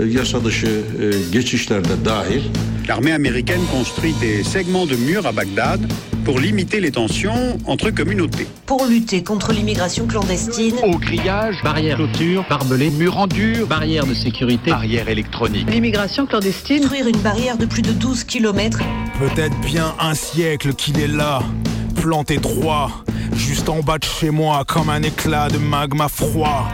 E, yasa dışı geçişlerde dahil L'armée américaine construit des segments de murs à Bagdad pour limiter les tensions entre communautés. Pour lutter contre l'immigration clandestine, Au grillage, barrière clôture, barbelé, mur en dur, barrière de sécurité, barrière électronique. L'immigration clandestine. construire une barrière de plus de 12 km Peut-être bien un siècle qu'il est là, planté droit, juste en bas de chez moi, comme un éclat de magma froid.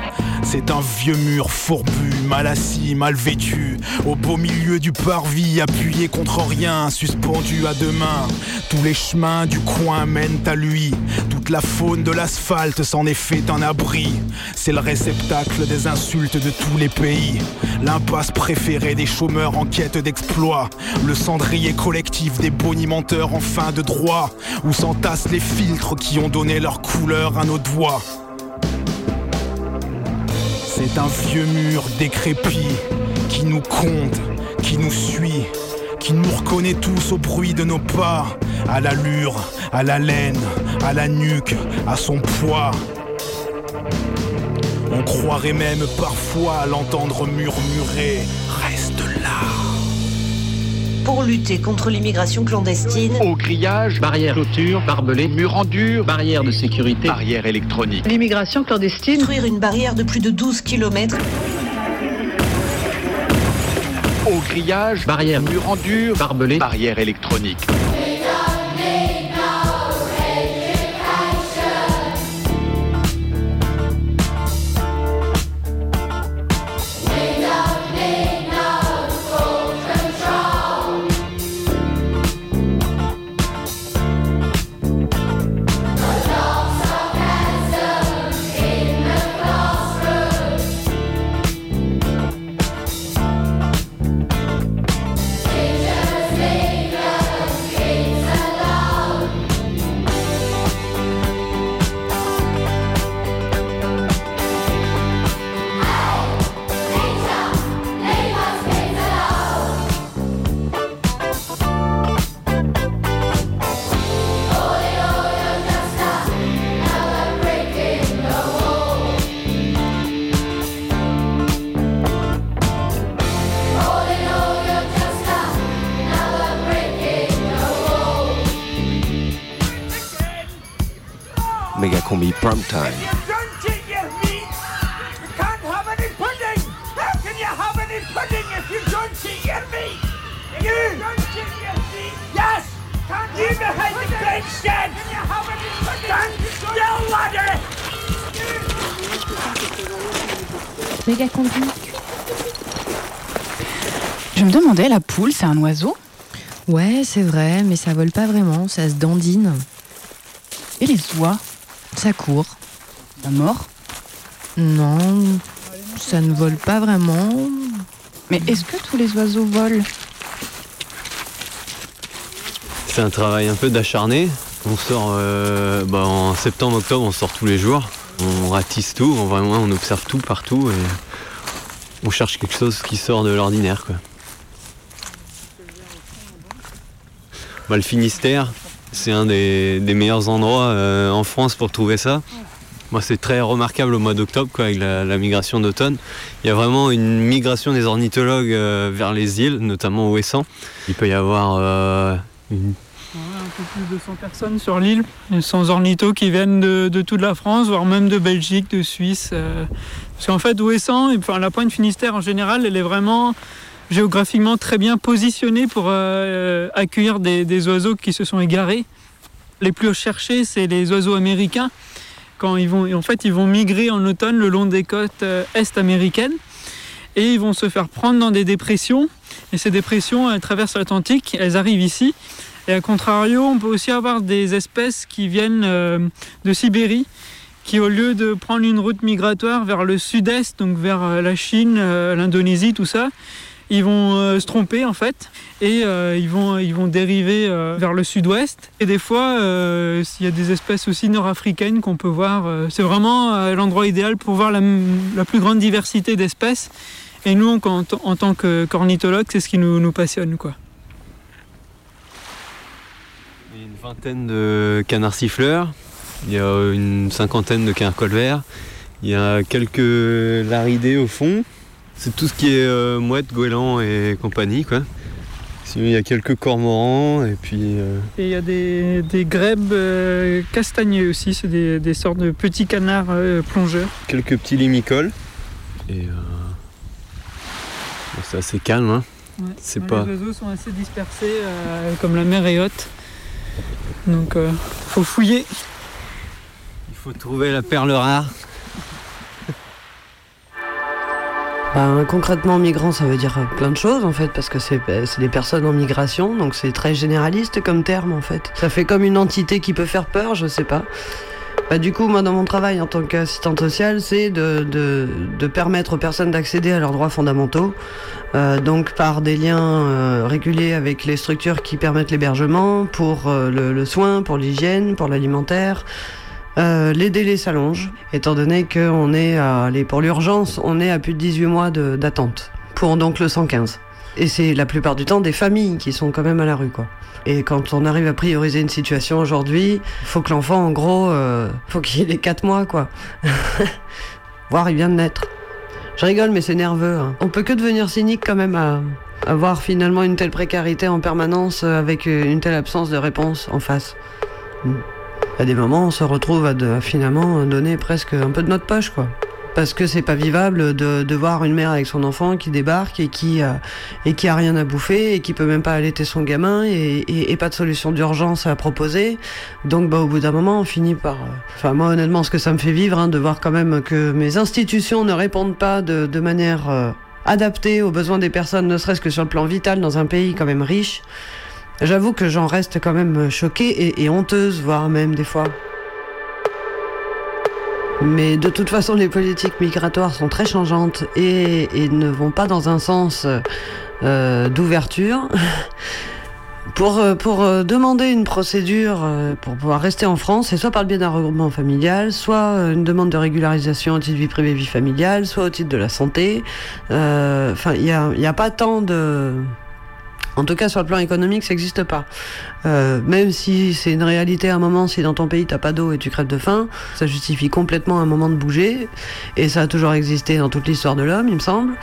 C'est un vieux mur fourbu, mal assis, mal vêtu, au beau milieu du parvis, appuyé contre rien, suspendu à deux mains. Tous les chemins du coin mènent à lui, toute la faune de l'asphalte s'en est fait un abri. C'est le réceptacle des insultes de tous les pays, l'impasse préférée des chômeurs en quête d'exploit, le cendrier collectif des bonimenteurs en fin de droit, où s'entassent les filtres qui ont donné leur couleur à nos doigts. C'est un vieux mur décrépit qui nous compte, qui nous suit, qui nous reconnaît tous au bruit de nos pas, à l'allure, à la laine, à la nuque, à son poids. On croirait même parfois l'entendre murmurer. Pour lutter contre l'immigration clandestine. Au grillage, barrière clôture, barbelé, mur en dur, barrière de sécurité, barrière électronique. L'immigration clandestine. Construire une barrière de plus de 12 km Au grillage, barrière mur en dur, barbelé, barrière électronique. C'est un oiseau Ouais, c'est vrai, mais ça vole pas vraiment, ça se dandine. Et les oies Ça court. La mort Non, ça ne vole pas vraiment. Mais est-ce que tous les oiseaux volent? C'est un travail un peu d'acharné. On sort euh, bah, en septembre, octobre, on sort tous les jours. On ratisse tout, on, vraiment, on observe tout partout et on cherche quelque chose qui sort de l'ordinaire. quoi. Le Finistère, c'est un des, meilleurs endroits euh, en France pour trouver ça. Moi, c'est très remarquable au mois d'octobre, avec la, migration d'automne. Il y a vraiment une migration des ornithologues euh, vers les îles, notamment au Ouessant. Il peut y avoir euh, une un peu plus de 100 personnes sur l'île, et 100 ornithos qui viennent de, toute la France, voire même de Belgique, de Suisse. parce qu'en fait, enfin, la pointe Finistère en général, elle est vraiment géographiquement très bien positionnée pour euh, accueillir des, des oiseaux qui se sont égarés. Les plus recherchés, c'est les oiseaux américains. Quand ils vont, en fait, ils vont migrer en automne le long des côtes euh, est-américaines et ils vont se faire prendre dans des dépressions. Et ces dépressions, elles traversent l'Atlantique, elles arrivent ici. Et à contrario, on peut aussi avoir des espèces qui viennent euh, de Sibérie, qui au lieu de prendre une route migratoire vers le sud-est, donc vers la Chine, l'Indonésie, tout ça, ils vont euh, se tromper en fait et euh, ils, vont, ils vont dériver euh, vers le sud-ouest. Et des fois, euh, il y a des espèces aussi nord-africaines qu'on peut voir. c'est vraiment l'endroit idéal pour voir la, la plus grande diversité d'espèces. Et nous, en, en tant que qu'ornithologues, c'est ce qui nous, nous passionne. Quoi. Il y a une vingtaine de canards siffleurs, il y a une cinquantaine de canards colverts, il y a quelques laridés au fond. C'est tout ce qui est euh, mouette, goéland et compagnie. Quoi. Sinon, il y a quelques cormorans et puis. euh, Et il y a des, des grèbes euh, aussi, c'est des, des sortes de petits canards euh, plongeurs. quelques petits limicoles. Et bon, c'est assez calme. Hein. Ouais. C'est Ouais, pas. Les oiseaux sont assez dispersés, comme la mer est haute. Donc, faut fouiller. Il faut trouver la perle rare. Ben, concrètement, migrant, ça veut dire plein de choses en fait, parce que c'est c'est des personnes en migration, donc c'est très généraliste comme terme en fait. Ça fait comme une entité qui peut faire peur, je sais pas. Bah, du coup, moi, dans mon travail en tant qu'assistante sociale, c'est de, permettre aux personnes d'accéder à leurs droits fondamentaux, euh, donc par des liens euh, réguliers avec les structures qui permettent l'hébergement, pour euh, le soin, pour l'hygiène, pour l'alimentaire. Euh, les délais s'allongent, étant donné que on est à, pour l'urgence, on est à plus de 18 mois d'attente pour donc le 115. Et c'est la plupart du temps des familles qui sont quand même à la rue, quoi. Et quand on arrive à prioriser une situation aujourd'hui, faut que l'enfant, en gros, euh, faut qu'il ait les 4 mois, quoi. Voire il vient de naître. Je rigole, mais c'est nerveux. hein. On peut que devenir cynique quand même à avoir finalement une telle précarité en permanence euh, avec une telle absence de réponse en face. Mm. À des moments, on se retrouve à, de- à finalement donner presque un peu de notre poche, quoi. Parce que c'est pas vivable de, de voir une mère avec son enfant qui débarque et qui, euh, et qui a rien à bouffer et qui peut même pas allaiter son gamin et, et, et pas de solution d'urgence à proposer. Donc, bah, au bout d'un moment, on finit par. euh, Enfin, moi, honnêtement, ce que ça me fait vivre, hein, de voir quand même que mes institutions ne répondent pas de, de manière euh, adaptée aux besoins des personnes, ne serait-ce que sur le plan vital dans un pays quand même riche. J'avoue que j'en reste quand même choquée et, honteuse, voire même des fois. Mais de toute façon, les politiques migratoires sont très changeantes et, ne vont pas dans un sens euh, d'ouverture. Pour, euh, pour euh, demander une procédure pour pouvoir rester en France, c'est soit par le biais d'un regroupement familial, soit une demande de régularisation au titre de vie privée, vie familiale, soit au titre de la santé. Enfin, il n'y y a pas tant de... En tout cas, sur le plan économique, ça n'existe pas. Euh, même si c'est une réalité à un moment, si dans ton pays t'as pas d'eau et tu crèves de faim, ça justifie complètement un moment de bouger. Et ça a toujours existé dans toute l'histoire de l'homme, il me semble.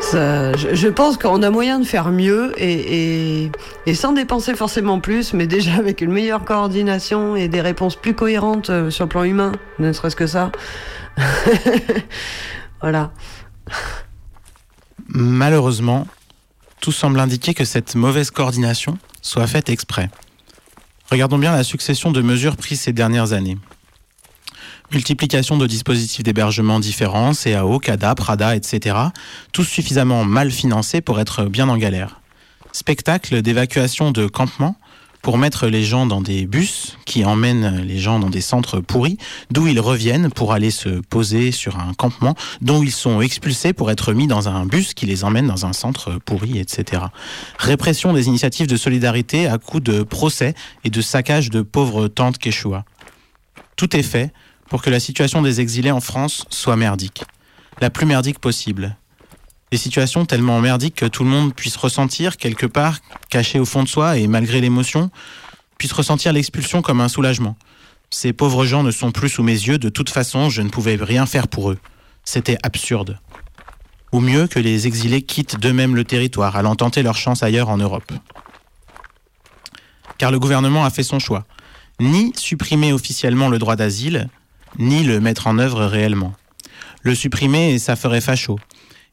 Ça, je, pense qu'on a moyen de faire mieux et, et, et sans dépenser forcément plus, mais déjà avec une meilleure coordination et des réponses plus cohérentes euh, sur le plan humain, ne serait-ce que ça. voilà. Malheureusement, tout semble indiquer que cette mauvaise coordination soit faite exprès. Regardons bien la succession de mesures prises ces dernières années. Multiplication de dispositifs d'hébergement différents, CAO, CADA, PRADA, etc., tous suffisamment mal financés pour être bien en galère. Spectacle d'évacuation de campements pour mettre les gens dans des bus qui emmènent les gens dans des centres pourris, d'où ils reviennent pour aller se poser sur un campement, dont ils sont expulsés pour être mis dans un bus qui les emmène dans un centre pourri, etc. Répression des initiatives de solidarité à coups de procès et de saccage de pauvres tantes Quechua. Tout est fait pour que la situation des exilés en France soit merdique. La plus merdique possible. Des situations tellement merdiques que tout le monde puisse ressentir quelque part, caché au fond de soi et malgré l'émotion, puisse ressentir l'expulsion comme un soulagement. Ces pauvres gens ne sont plus sous mes yeux, de toute façon, je ne pouvais rien faire pour eux. C'était absurde. Ou mieux que les exilés quittent d'eux-mêmes le territoire, allant tenter leur chance ailleurs en Europe. Car le gouvernement a fait son choix. Ni supprimer officiellement le droit d'asile, ni le mettre en œuvre réellement. Le supprimer, ça ferait facho.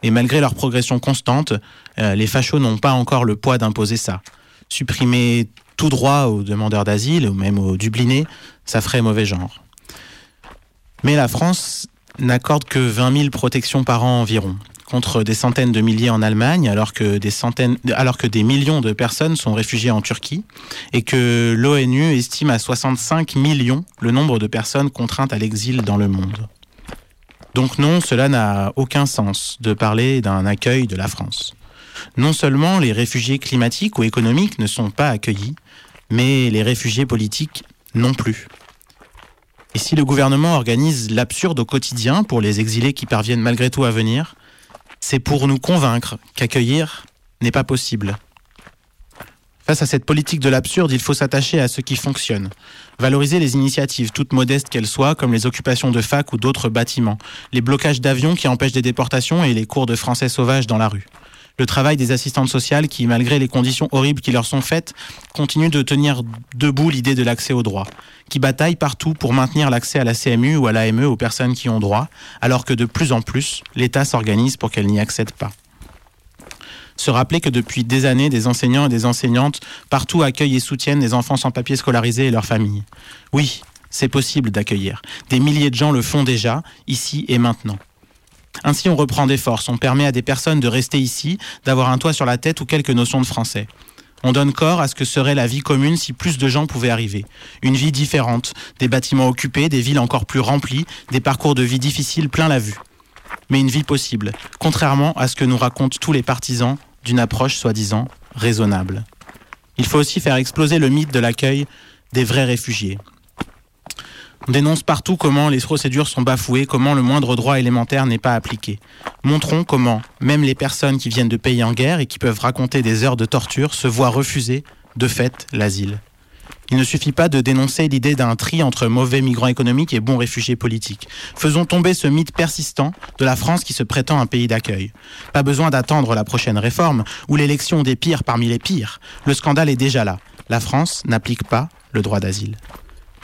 Et malgré leur progression constante, euh, les fachos n'ont pas encore le poids d'imposer ça. Supprimer tout droit aux demandeurs d'asile ou même aux dublinés, ça ferait mauvais genre. Mais la France n'accorde que 20 000 protections par an environ, contre des centaines de milliers en Allemagne, alors que des, alors que des millions de personnes sont réfugiées en Turquie, et que l'ONU estime à 65 millions le nombre de personnes contraintes à l'exil dans le monde. Donc non, cela n'a aucun sens de parler d'un accueil de la France. Non seulement les réfugiés climatiques ou économiques ne sont pas accueillis, mais les réfugiés politiques non plus. Et si le gouvernement organise l'absurde au quotidien pour les exilés qui parviennent malgré tout à venir, c'est pour nous convaincre qu'accueillir n'est pas possible. Face à cette politique de l'absurde, il faut s'attacher à ce qui fonctionne. Valoriser les initiatives, toutes modestes qu'elles soient, comme les occupations de fac ou d'autres bâtiments, les blocages d'avions qui empêchent des déportations et les cours de français sauvages dans la rue. Le travail des assistantes sociales qui, malgré les conditions horribles qui leur sont faites, continuent de tenir debout l'idée de l'accès au droit, qui bataillent partout pour maintenir l'accès à la CMU ou à l'AME aux personnes qui ont droit, alors que de plus en plus, l'État s'organise pour qu'elles n'y accèdent pas se rappeler que depuis des années, des enseignants et des enseignantes partout accueillent et soutiennent des enfants sans papier scolarisés et leurs familles. Oui, c'est possible d'accueillir. Des milliers de gens le font déjà, ici et maintenant. Ainsi, on reprend des forces, on permet à des personnes de rester ici, d'avoir un toit sur la tête ou quelques notions de français. On donne corps à ce que serait la vie commune si plus de gens pouvaient arriver. Une vie différente, des bâtiments occupés, des villes encore plus remplies, des parcours de vie difficiles plein la vue. Mais une vie possible, contrairement à ce que nous racontent tous les partisans d'une approche soi-disant raisonnable. Il faut aussi faire exploser le mythe de l'accueil des vrais réfugiés. On dénonce partout comment les procédures sont bafouées, comment le moindre droit élémentaire n'est pas appliqué. Montrons comment même les personnes qui viennent de pays en guerre et qui peuvent raconter des heures de torture se voient refuser, de fait, l'asile. Il ne suffit pas de dénoncer l'idée d'un tri entre mauvais migrants économiques et bons réfugiés politiques. Faisons tomber ce mythe persistant de la France qui se prétend un pays d'accueil. Pas besoin d'attendre la prochaine réforme ou l'élection des pires parmi les pires. Le scandale est déjà là. La France n'applique pas le droit d'asile.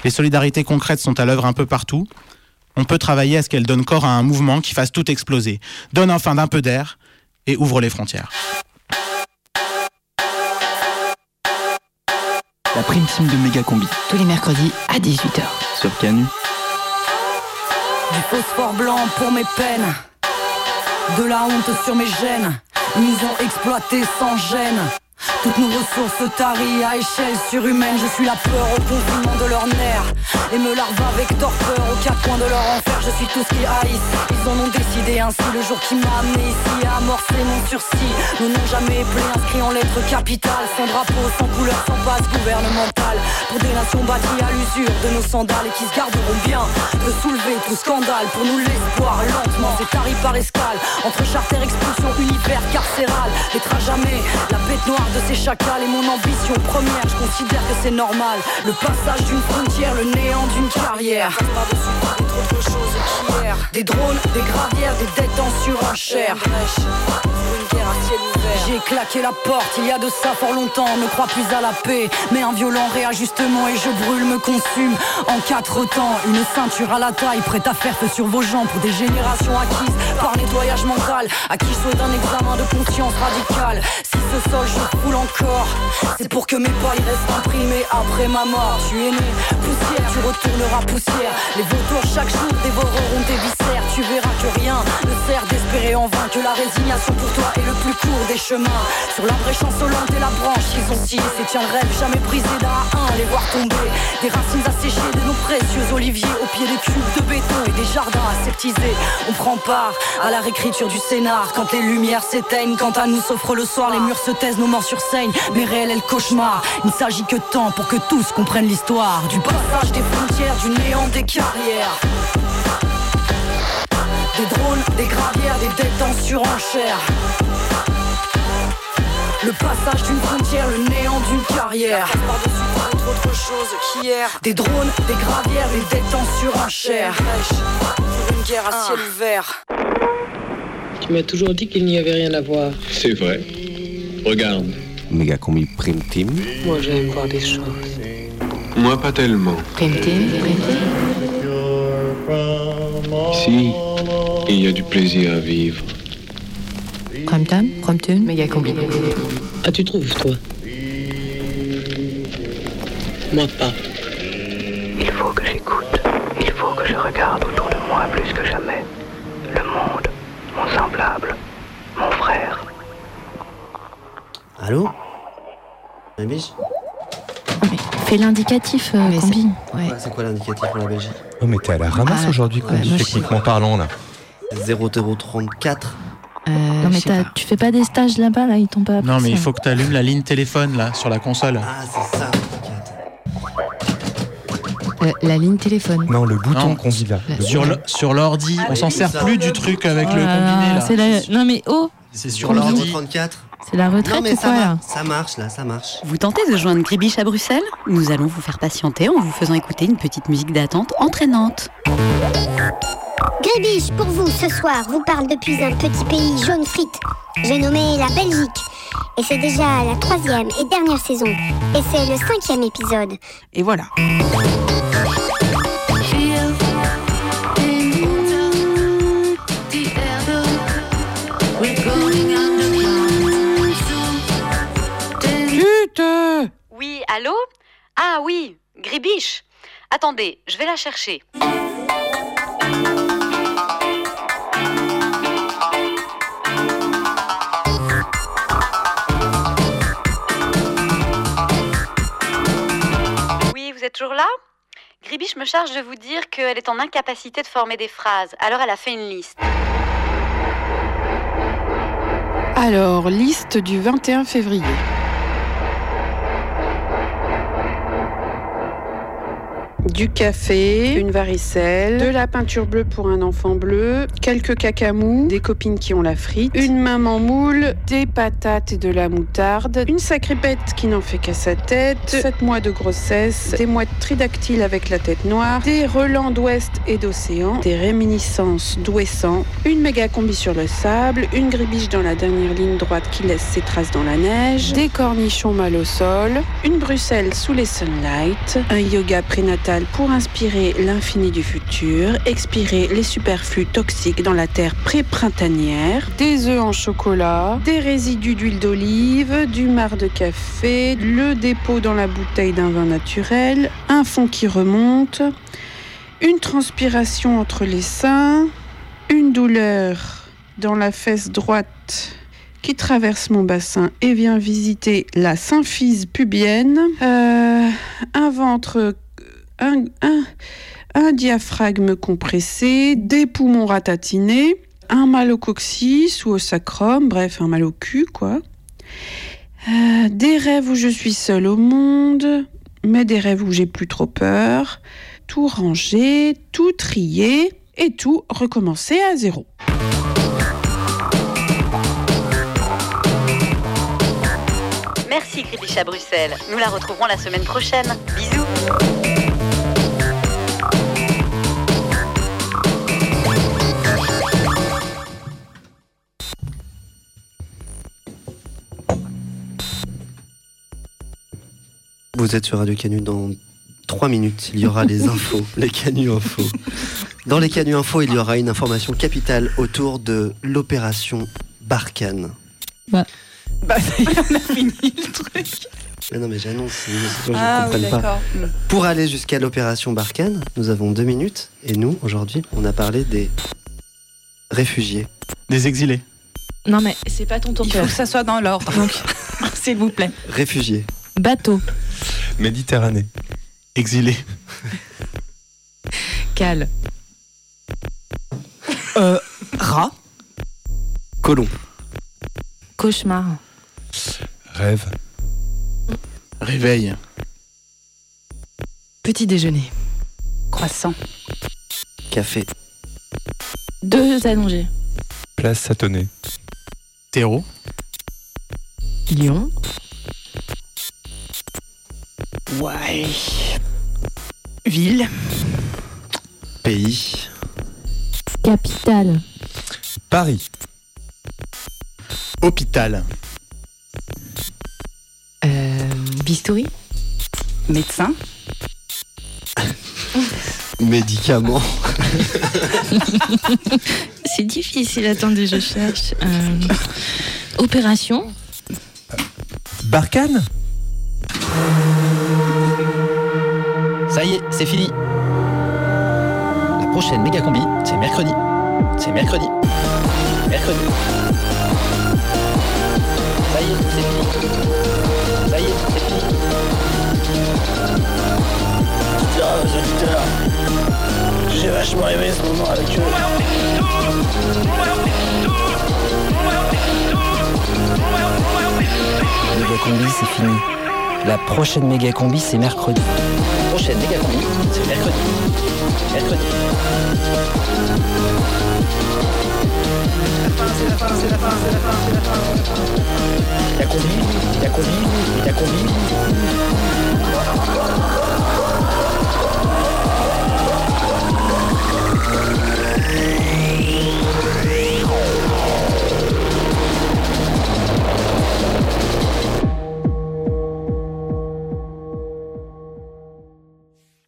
Les solidarités concrètes sont à l'œuvre un peu partout. On peut travailler à ce qu'elles donnent corps à un mouvement qui fasse tout exploser, donne enfin d'un peu d'air et ouvre les frontières. La prime team de Méga Combi. Tous les mercredis à 18h. Sur Canu. Du phosphore blanc pour mes peines. De la honte sur mes gènes. Nous ont exploité sans gêne. Toutes nos ressources taries à échelle surhumaine. Je suis la peur au confinement de leurs nerfs. Et me larve avec torpeur aux quatre coins de leur enfer. Je suis tout ce qu'ils haïssent Ils en ont décidé ainsi le jour qui m'a amené ici À amorcer mon sursis. Nous n'ont jamais appelé inscrit en lettres capitales. Sans drapeau, sans couleur, sans base gouvernementale. Pour des nations bâties à l'usure de nos sandales Et qui se garderont bien de soulever tout scandale Pour nous l'espoir lentement C'est tari par escale Entre charter, expulsion, univers carcéral. Être à jamais la bête noire de ces chacals et mon ambition première, je considère que c'est normal. Le passage d'une frontière, le néant d'une carrière. Des drones, des gravières, des dettes en surenchère. J'ai claqué la porte il y a de ça fort longtemps, ne crois plus à la paix, mais un violent réajustement et je brûle, me consume en quatre temps. Une ceinture à la taille, prête à faire feu sur vos jambes pour des générations acquises par nettoyage mental, à qui je souhaite un examen de conscience radicale. Si ce sol je c'est pour que mes pas y restent imprimés après ma mort. Tu es né poussière, tu retourneras poussière. Les vautours chaque jour dévoreront tes viscères, tu verras que rien ne sert d'espérer en vain que la résignation pour toi est le plus court des chemins. Sur la brèche chancelante et la branche, ils ont scié c'est le rêve jamais brisé d'un à un, les voir tomber. Des racines asséchées de nos précieux oliviers au pied des cubes de béton et des jardins aseptisés. On prend part à la réécriture du scénar quand les lumières s'éteignent. Quand à nous s'offre le soir, les murs se taisent, nos morts Mais réel est le cauchemar. Il ne s'agit que de temps pour que tous comprennent l'histoire du passage des frontières, du néant des carrières. Des drones, des gravières, des dettes en surenchère. Le passage d'une frontière, le néant d'une carrière. Par-dessus tout autre chose qu'hier. Des drones, des gravières, des dettes en surenchère. Pour une guerre à ciel ouvert. Tu m'as toujours dit qu'il n'y avait rien à voir. C'est vrai. Regarde. Méga combi Prime Team. Moi, j'aime voir des choses. Moi, pas tellement. Prime Team, Prime Ici, il y a du plaisir à vivre. Prime Time, Prime Tune, méga combi. Ah, tu trouves, toi? Moi, pas. Il faut que j'écoute. Il faut que je regarde autour de moi plus que jamais. Le monde, mon semblable, mon frère. Allô La biche Fais l'indicatif, euh, combi. Ouais. Ouais, C'est quoi l'indicatif pour la Belgique Oh, mais t'es à la ramasse Ah, aujourd'hui, ouais, Combi, techniquement parlant, là. 0034. non, mais t'as- tu fais pas des stages là-bas, là, ils t'ont pas appris Non, mais il faut que tu allumes la ligne téléphone, là, sur la console. Ah, c'est ça. Euh, la ligne téléphone. Non, le bouton Non, qu'on dit là. Sur bouton. le- sur l'ordi, on s'en sert plus du truc avec Oh le là combiné, là, là. c'est la- Non, mais oh C'est sur Combi. l'ordi. 34. C'est la retraite non, mais ou ça, quoi, mar- là ça marche, là, ça marche. Vous tentez de joindre Gribiche à Bruxelles Nous allons vous faire patienter en vous faisant écouter une petite musique d'attente entraînante. Grébiche, pour vous, ce soir, vous parle depuis un petit pays jaune frite. J'ai nommé la Belgique. Et c'est déjà la troisième et dernière saison. Et c'est le cinquième épisode. Et voilà. Oui, allô? Ah oui, Gribiche. Attendez, je vais la chercher. Oui, vous êtes toujours là? Gribiche me charge de vous dire qu'elle est en incapacité de former des phrases. Alors elle a fait une liste. Alors, liste du 21 février. Du café, une varicelle, de la peinture bleue pour un enfant bleu, quelques cacamous, des copines qui ont la frite, une maman moule, des patates et de la moutarde, une sacrée bête qui n'en fait qu'à sa tête, 7 mois de grossesse, des mouettes tridactyles avec la tête noire, des relents d'ouest et d'océan, des réminiscences d'ouessant, une méga combi sur le sable, une gribiche dans la dernière ligne droite qui laisse ses traces dans la neige, des cornichons mal au sol, une Bruxelles sous les sunlights, un yoga prénatal pour inspirer l'infini du futur, expirer les superflus toxiques dans la terre pré-printanière, des œufs en chocolat, des résidus d'huile d'olive, du marc de café, le dépôt dans la bouteille d'un vin naturel, un fond qui remonte, une transpiration entre les seins, une douleur dans la fesse droite qui traverse mon bassin et vient visiter la symphyse pubienne, euh, un ventre, un, diaphragme compressé, des poumons ratatinés, un mal au coccyx ou au sacrum, bref, un mal au cul, quoi. Euh, des rêves où je suis seule au monde, mais des rêves où j'ai plus trop peur, tout rangé, tout trié et tout recommencer à zéro. Merci Gribiche à Bruxelles. Nous la retrouverons la semaine prochaine. Bisous. Vous êtes sur Radio Canu dans 3 minutes. Il y aura les infos, les Canu Infos. Dans les Canu Infos, il y aura une information capitale autour de l'opération Barkhane. Bah. Bah, on a fini le truc. Mais non, mais j'annonce, gens ne Ah, oui, pas. d'accord. Mm. Pour aller jusqu'à l'opération Barkhane, nous avons deux minutes. Et nous, aujourd'hui, on a parlé des réfugiés. Des exilés. Non, mais c'est pas ton tour. Il faut que ça soit dans l'ordre. Donc, s'il vous plaît. Réfugiés. Bateau. Méditerranée. Exilés. Cal. Euh, rat. Colon. Cauchemar. Rêve. Réveil. Petit déjeuner. Croissant. Café. Deux allongés. Place Satonnet. Terreau. Lyon. Ouais. Ville. Pays. Capitale. Paris. Hôpital. Euh, bistouri. Médecin. Médicaments. C'est difficile, attendez, je cherche. Euh, opération. Barkhane Ça y est, c'est fini. La prochaine méga combi, c'est mercredi. C'est mercredi. Mercredi. Ça y est, c'est fini. Ça y est, c'est fini. Dites-leur aux auditeurs. J'ai vachement aimé ce moment avec eux. Méga combi, c'est fini. La prochaine méga combi, c'est mercredi. La prochaine méga combi, c'est mercredi. Mercredi. La combi, la combi, la combi.